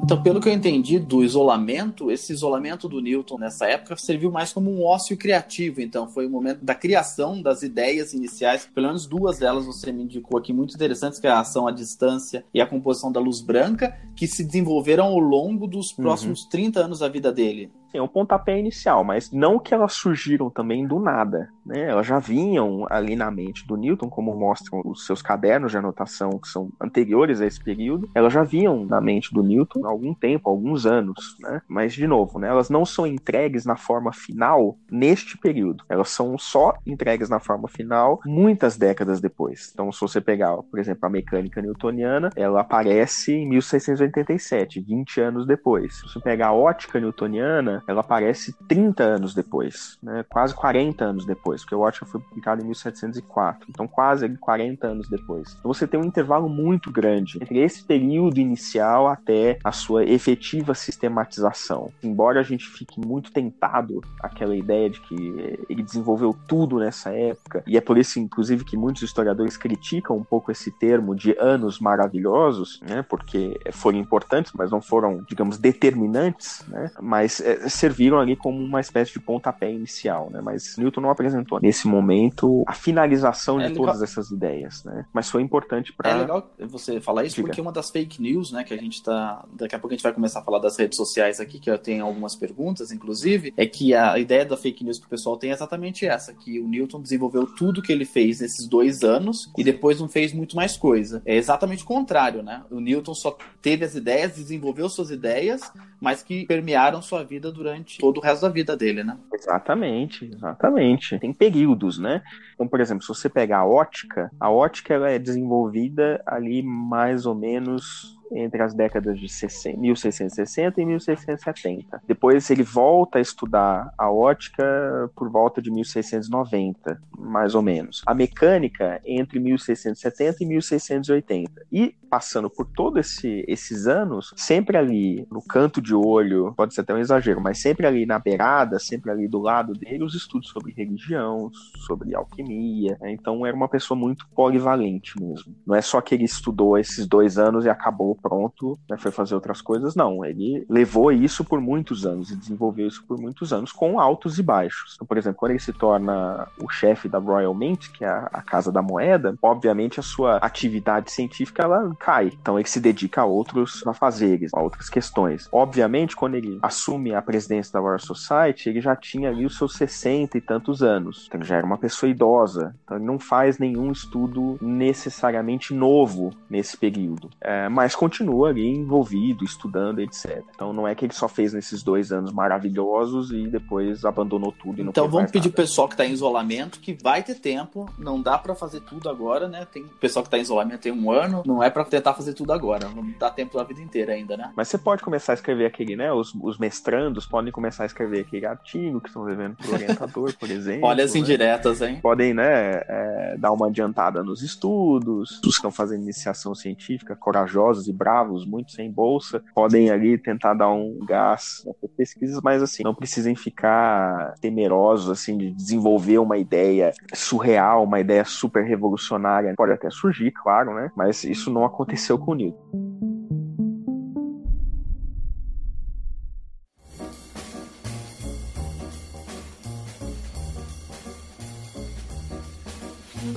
Speaker 1: Então, pelo que eu entendi do isolamento, esse isolamento do Newton nessa época serviu mais como um ócio criativo. Então, foi o momento da criação das ideias iniciais. Pelo menos duas delas você me indicou aqui muito interessantes, que é a ação à distância e a composição da luz branca, que se desenvolveram ao longo dos próximos uhum. 30 anos da vida dele
Speaker 5: assim, é um pontapé inicial, mas não que elas surgiram também do nada, né? Elas já vinham ali na mente do Newton, como mostram os seus cadernos de anotação que são anteriores a esse período, elas já vinham na mente do Newton há algum tempo, há alguns anos, né? Mas de novo, né? Elas não são entregues na forma final neste período. Elas são só entregues na forma final muitas décadas depois. Então, se você pegar, por exemplo, a mecânica newtoniana, ela aparece em 1687, 20 anos depois. Se você pegar a ótica newtoniana, ela aparece 30 anos depois, né? quase 40 anos depois, porque o ótica foi publicado em 1704, então quase 40 anos depois. Então você tem um intervalo muito grande entre esse período inicial até a sua efetiva sistematização. Embora a gente fique muito tentado aquela ideia de que ele desenvolveu tudo nessa época, e é por isso, inclusive, que muitos historiadores criticam um pouco esse termo de anos maravilhosos, né? porque foram importantes, mas não foram, digamos, determinantes, né? mas é, serviram ali como uma espécie de pontapé inicial, né? Mas Newton não apresentou nesse momento a finalização é de legal. todas essas ideias, né? Mas foi importante para.
Speaker 1: É legal você falar isso Diga. porque uma das fake news, né, que a gente tá. Daqui a pouco a gente vai começar a falar das redes sociais aqui, que eu tenho algumas perguntas, inclusive, é que a ideia da fake news que o pessoal tem é exatamente essa: que o Newton desenvolveu tudo que ele fez nesses dois anos e depois não fez muito mais coisa. É exatamente o contrário, né? O Newton só teve as ideias, desenvolveu suas ideias, mas que permearam sua vida durante todo o resto da vida dele, né?
Speaker 5: Exatamente, exatamente. Tem períodos, né? Então, por exemplo, se você pegar a ótica, a ótica ela é desenvolvida ali mais ou menos entre as décadas de 60, 1660 e 1670. Depois ele volta a estudar a ótica por volta de 1690, mais ou menos. A mecânica entre 1670 e 1680. E passando por todos esse, esses anos, sempre ali no canto de olho, pode ser até um exagero, mas sempre ali na beirada, sempre ali do lado dele, os estudos sobre religião, sobre alquimia. Né? Então era uma pessoa muito polivalente mesmo. Não é só que ele estudou esses dois anos e acabou pronto, né, foi fazer outras coisas, não. Ele levou isso por muitos anos e desenvolveu isso por muitos anos, com altos e baixos. Então, por exemplo, quando ele se torna o chefe da Royal Mint, que é a, Casa da Moeda, obviamente a sua atividade científica ela cai. Então ele se dedica a outros afazeres, a outras questões. Obviamente, quando ele assume a presidência da Royal Society, ele já tinha ali os seus 60 e tantos anos. Então já era uma pessoa idosa. Então ele não faz nenhum estudo necessariamente novo nesse período. É, mas continua ali envolvido, estudando, etc. Então não é que ele só fez nesses dois anos maravilhosos e depois abandonou tudo e não
Speaker 1: Então vamos pedir
Speaker 5: nada.
Speaker 1: pessoal que tá em isolamento que vai ter tempo, não dá para fazer tudo agora, né? Tem pessoal que tá em isolamento tem um ano, não é para tentar fazer tudo agora, não dá tempo a vida inteira ainda, né?
Speaker 5: Mas você pode começar a escrever aquele, né? Os, os mestrandos podem começar a escrever aquele artigo que estão devendo pro orientador, por exemplo.
Speaker 1: Olha as
Speaker 5: né?
Speaker 1: indiretas, hein?
Speaker 5: Podem, né, é, dar uma adiantada nos estudos. Os que estão fazendo iniciação científica, corajosos e bravos, muito sem bolsa, podem ali tentar dar um gás nessas pesquisas, mas assim, não precisem ficar temerosos, assim, de desenvolver uma ideia surreal, uma ideia super revolucionária. Pode até surgir, claro, né? Mas isso não aconteceu com o Newton.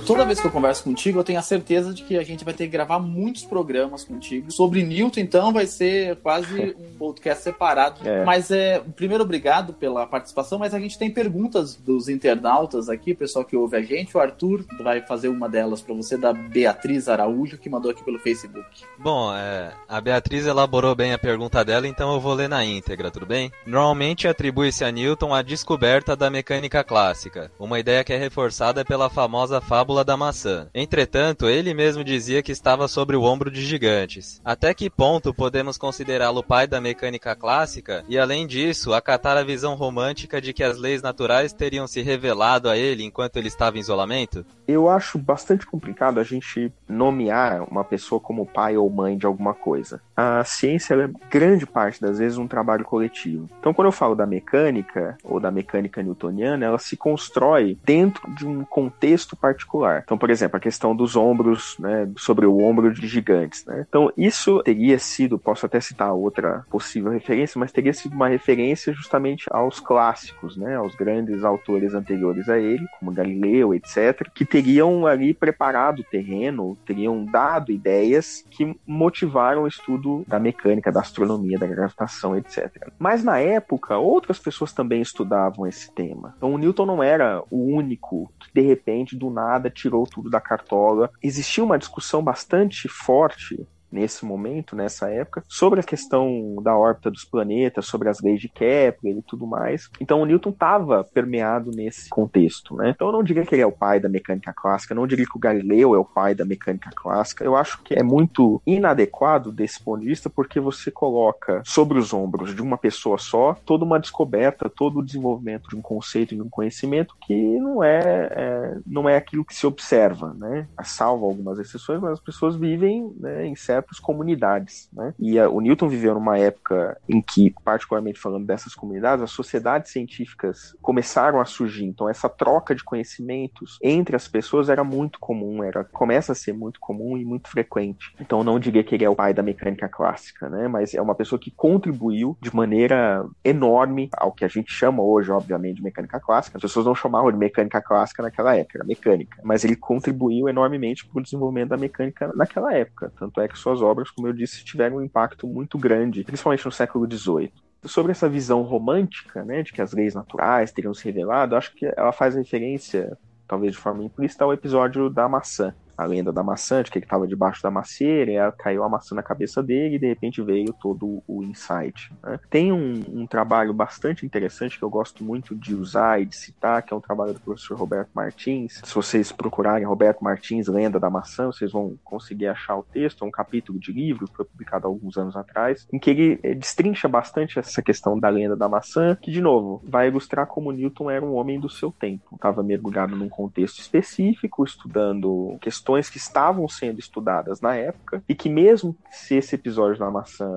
Speaker 1: Toda vez que eu converso contigo, eu tenho a certeza de que a gente vai ter que gravar muitos programas contigo. Sobre Newton, então, vai ser quase um podcast separado.
Speaker 5: É.
Speaker 1: Mas é, primeiro, obrigado pela participação, mas a gente tem perguntas dos internautas aqui, pessoal que ouve a gente. O Arthur vai fazer uma delas para você, da Beatriz Araújo, que mandou aqui pelo Facebook.
Speaker 3: Bom, é, a Beatriz elaborou bem a pergunta dela, então eu vou ler na íntegra, tudo bem? Normalmente atribui-se a Newton a descoberta da mecânica clássica, uma ideia que é reforçada pela famosa fábula da maçã. Entretanto, ele mesmo dizia que estava sobre o ombro de gigantes. Até que ponto podemos considerá-lo pai da mecânica clássica e, além disso, acatar a visão romântica de que as leis naturais teriam se revelado a ele enquanto ele estava em isolamento?
Speaker 5: Eu acho bastante complicado a gente nomear uma pessoa como pai ou mãe de alguma coisa. A ciência é grande parte das vezes um trabalho coletivo. Então, quando eu falo da mecânica ou da mecânica newtoniana, ela se constrói dentro de um contexto particular. Então, por exemplo, a questão dos ombros, né, sobre o ombro de gigantes. Né? Então, isso teria sido, posso até citar outra possível referência, mas teria sido uma referência justamente aos clássicos, né, aos grandes autores anteriores a ele, como Galileu, etc., que teriam ali preparado o terreno, teriam dado ideias que motivaram o estudo da mecânica, da astronomia, da gravitação, etc. Mas na época, outras pessoas também estudavam esse tema. Então o Newton não era o único que de repente do nada tirou tudo da cartola. Existia uma discussão bastante forte nesse momento, nessa época, sobre a questão da órbita dos planetas, sobre as leis de Kepler e tudo mais. Então o Newton estava permeado nesse contexto, né? Então eu não diria que ele é o pai da mecânica clássica, não diria que o Galileu é o pai da mecânica clássica. Eu acho que é muito inadequado desse ponto de vista, porque você coloca sobre os ombros de uma pessoa só toda uma descoberta, todo o desenvolvimento de um conceito, de um conhecimento que não é, é não é aquilo que se observa, né? Salvo algumas exceções, mas as pessoas vivem né, em certas comunidades, né? E a, o Newton viveu numa época em que, particularmente falando dessas comunidades, as sociedades científicas começaram a surgir. Então essa troca de conhecimentos entre as pessoas era muito comum, era começa a ser muito comum e muito frequente. Então não diria que ele é o pai da mecânica clássica, né? Mas é uma pessoa que contribuiu de maneira enorme ao que a gente chama hoje, obviamente, de mecânica clássica. As pessoas não chamavam de mecânica clássica naquela época, era mecânica. Mas ele contribuiu enormemente para o desenvolvimento da mecânica naquela época. Tanto é que suas obras, como eu disse, tiveram um impacto muito grande, principalmente no século XVIII sobre essa visão romântica, né, de que as leis naturais teriam se revelado, acho que ela faz referência, talvez de forma implícita, ao episódio da maçã. A lenda da maçã, de que ele estava debaixo da macieira, e caiu a maçã na cabeça dele e de repente veio todo o insight. Né? Tem um, um, trabalho bastante interessante que eu gosto muito de usar e de citar, que é um trabalho do professor Roberto Martins. Se vocês procurarem Roberto Martins, Lenda da Maçã, vocês vão conseguir achar o texto, é um capítulo de livro que foi publicado alguns anos atrás, em que ele eh, destrincha bastante essa questão da lenda da maçã, que, de novo, vai ilustrar como Newton era um homem do seu tempo. Estava mergulhado num contexto específico, estudando questões que estavam sendo estudadas na época, e que mesmo se esse episódio da maçã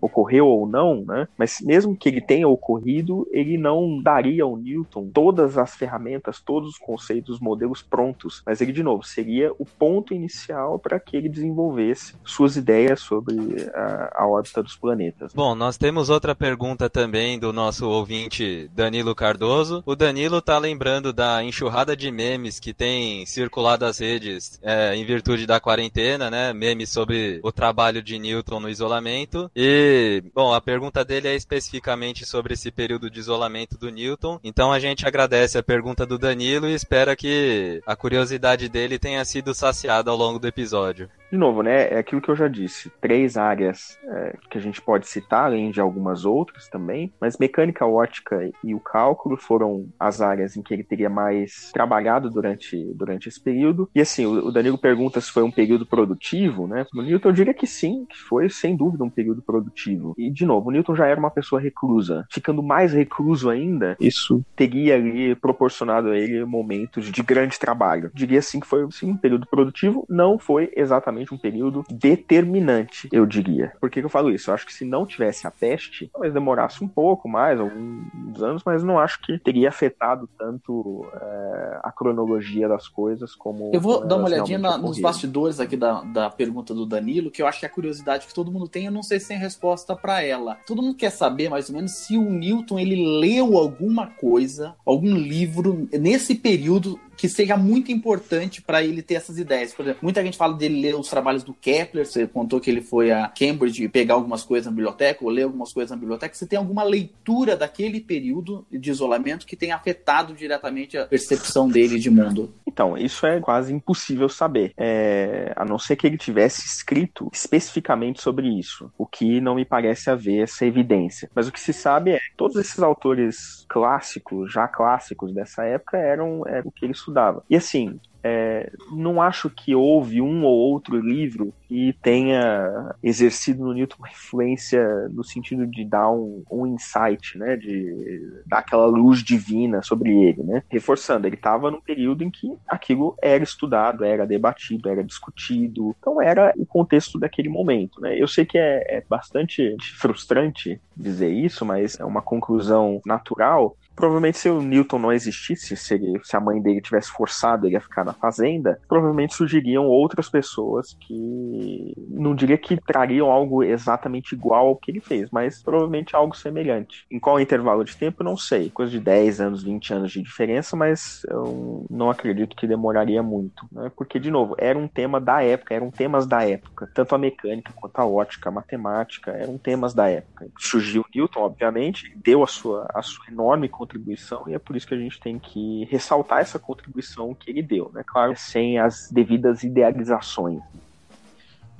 Speaker 5: ocorreu ou não, né, mas mesmo que ele tenha ocorrido, ele não daria ao Newton todas as ferramentas, todos os conceitos, os modelos prontos, mas ele, de novo, seria o ponto inicial para que ele desenvolvesse suas ideias sobre a, a órbita dos planetas.
Speaker 3: Bom, nós temos outra pergunta também do nosso ouvinte Danilo Cardoso. O Danilo tá lembrando da enxurrada de memes que tem circulado as redes é, em virtude da quarentena, né? Memes sobre o trabalho de Newton no isolamento. E, bom, a pergunta dele é especificamente sobre esse período de isolamento do Newton. Então a gente agradece a pergunta do Danilo e espera que a curiosidade dele tenha sido saciada ao longo do episódio.
Speaker 5: De novo, né? É aquilo que eu já disse. Três áreas é, que a gente pode citar, além de algumas outras também. Mas mecânica ótica e o cálculo foram as áreas em que ele teria mais trabalhado durante, durante esse período. E assim, o, o Danilo pergunta se foi um período produtivo, né? O Newton diria que sim, que foi sem dúvida um período produtivo. E, de novo, o Newton já era uma pessoa reclusa. Ficando mais recluso ainda, isso teria ali proporcionado a ele momentos de grande trabalho. Diria sim que foi sim, um período produtivo, não foi exatamente um período determinante, eu diria. Por que, que eu falo isso? Eu acho que se não tivesse a peste, talvez demorasse um pouco mais, alguns anos, mas não acho que teria afetado tanto é, a cronologia das coisas como.
Speaker 1: Eu vou dar uma olhadinha na, nos bastidores aqui da, da pergunta do Danilo, que eu acho que é a curiosidade que todo mundo tem, eu não sei se tem resposta para ela. Todo mundo quer saber mais ou menos se o Newton ele leu alguma coisa, algum livro nesse período que seja muito importante para ele ter essas ideias. Por exemplo, muita gente fala dele ler os trabalhos do Kepler, você contou que ele foi a Cambridge pegar algumas coisas na biblioteca, ou ler algumas coisas na biblioteca. Você tem alguma leitura daquele período de isolamento que tenha afetado diretamente a percepção dele de mundo?
Speaker 5: Então, isso é quase impossível saber, é, a não ser que ele tivesse escrito especificamente sobre isso, o que não me parece haver essa evidência. Mas o que se sabe é que todos esses autores clássicos, já clássicos dessa época, eram, eram o que ele estudava. E assim, é, não acho que houve um ou outro livro que tenha exercido no Newton uma influência no sentido de dar um, um insight, né, de dar aquela luz divina sobre ele, né? Reforçando, ele estava num período em que aquilo era estudado, era debatido, era discutido, então era o contexto daquele momento, né? Eu sei que é, é bastante frustrante dizer isso, mas é uma conclusão natural Provavelmente se o Newton não existisse, se, ele, se a mãe dele tivesse forçado ele a ficar na fazenda, provavelmente surgiriam outras pessoas que não diria que trariam algo exatamente igual ao que ele fez, mas provavelmente algo semelhante. Em qual intervalo de tempo, não sei. Coisa de 10 anos, 20 anos de diferença, mas eu não acredito que demoraria muito. Né? Porque, de novo, era um tema da época, eram temas da época. Tanto a mecânica quanto a ótica, a matemática, eram temas da época. Surgiu Newton, obviamente, deu a sua, a sua enorme contribuição contribuição e é por isso que a gente tem que ressaltar essa contribuição que ele deu, né? Claro, sem as devidas idealizações.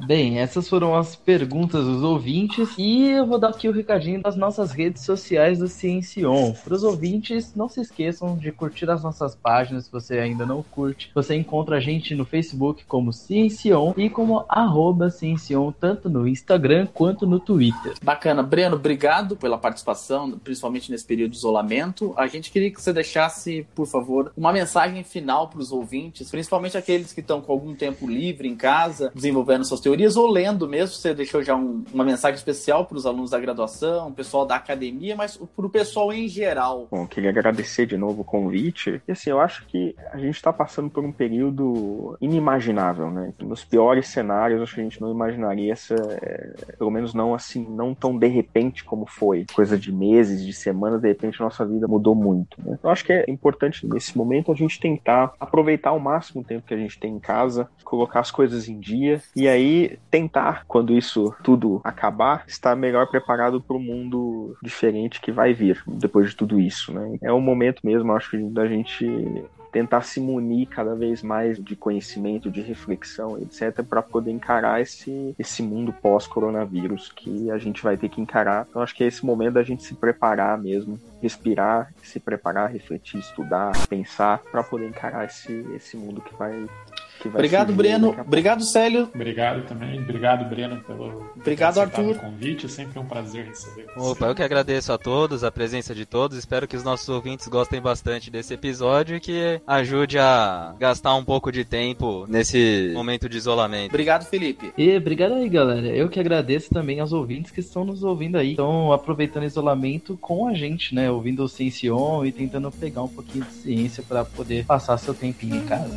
Speaker 4: Bem, essas foram as perguntas dos ouvintes e eu vou dar aqui o recadinho das nossas redes sociais do Ciencion. Para os ouvintes, não se esqueçam de curtir as nossas páginas se você ainda não curte. Você encontra a gente no Facebook como Ciencion e como arroba Ciencion, tanto no Instagram quanto no Twitter.
Speaker 1: Bacana. Breno, obrigado pela participação, principalmente nesse período de isolamento. A gente queria que você deixasse, por favor, uma mensagem final para os ouvintes, principalmente aqueles que estão com algum tempo livre em casa, desenvolvendo suas teorias ou lendo mesmo. Você deixou já um, uma mensagem especial para os alunos da graduação, o pessoal da academia, mas para o pessoal em geral.
Speaker 5: Bom, queria agradecer de novo o convite. E assim, eu acho que a gente está passando por um período inimaginável, né? Nos piores cenários, acho que a gente não imaginaria essa, é, pelo menos não assim, não tão de repente como foi. Coisa de meses, de semanas, de repente nossa vida mudou muito. Né? Eu acho que é importante nesse momento a gente tentar aproveitar ao máximo o tempo que a gente tem em casa, colocar as coisas em dia e aí tentar, quando isso tudo acabar, estar melhor preparado para o mundo diferente que vai vir depois de tudo isso, né? É o momento mesmo, acho que, da gente tentar se munir cada vez mais de conhecimento, de reflexão, etc, para poder encarar esse esse mundo pós-coronavírus que a gente vai ter que encarar. Então acho que é esse momento da gente se preparar mesmo, respirar, se preparar, refletir, estudar, pensar para poder encarar esse esse mundo que vai
Speaker 1: Obrigado, Breno. Obrigado, Célio.
Speaker 2: Obrigado também. Obrigado, Breno, pelo
Speaker 1: Obrigado, Arthur.
Speaker 2: convite. É sempre um prazer receber você.
Speaker 3: Opa, eu que agradeço a todos, a presença de todos. Espero que os nossos ouvintes gostem bastante desse episódio e que ajude a gastar um pouco de tempo nesse momento de isolamento.
Speaker 1: Obrigado, Felipe.
Speaker 4: E obrigado aí, galera. Eu que agradeço também aos ouvintes que estão nos ouvindo aí. Estão aproveitando o isolamento com a gente, né? Ouvindo o Ciencion e tentando pegar um pouquinho de ciência para poder passar seu tempinho em casa.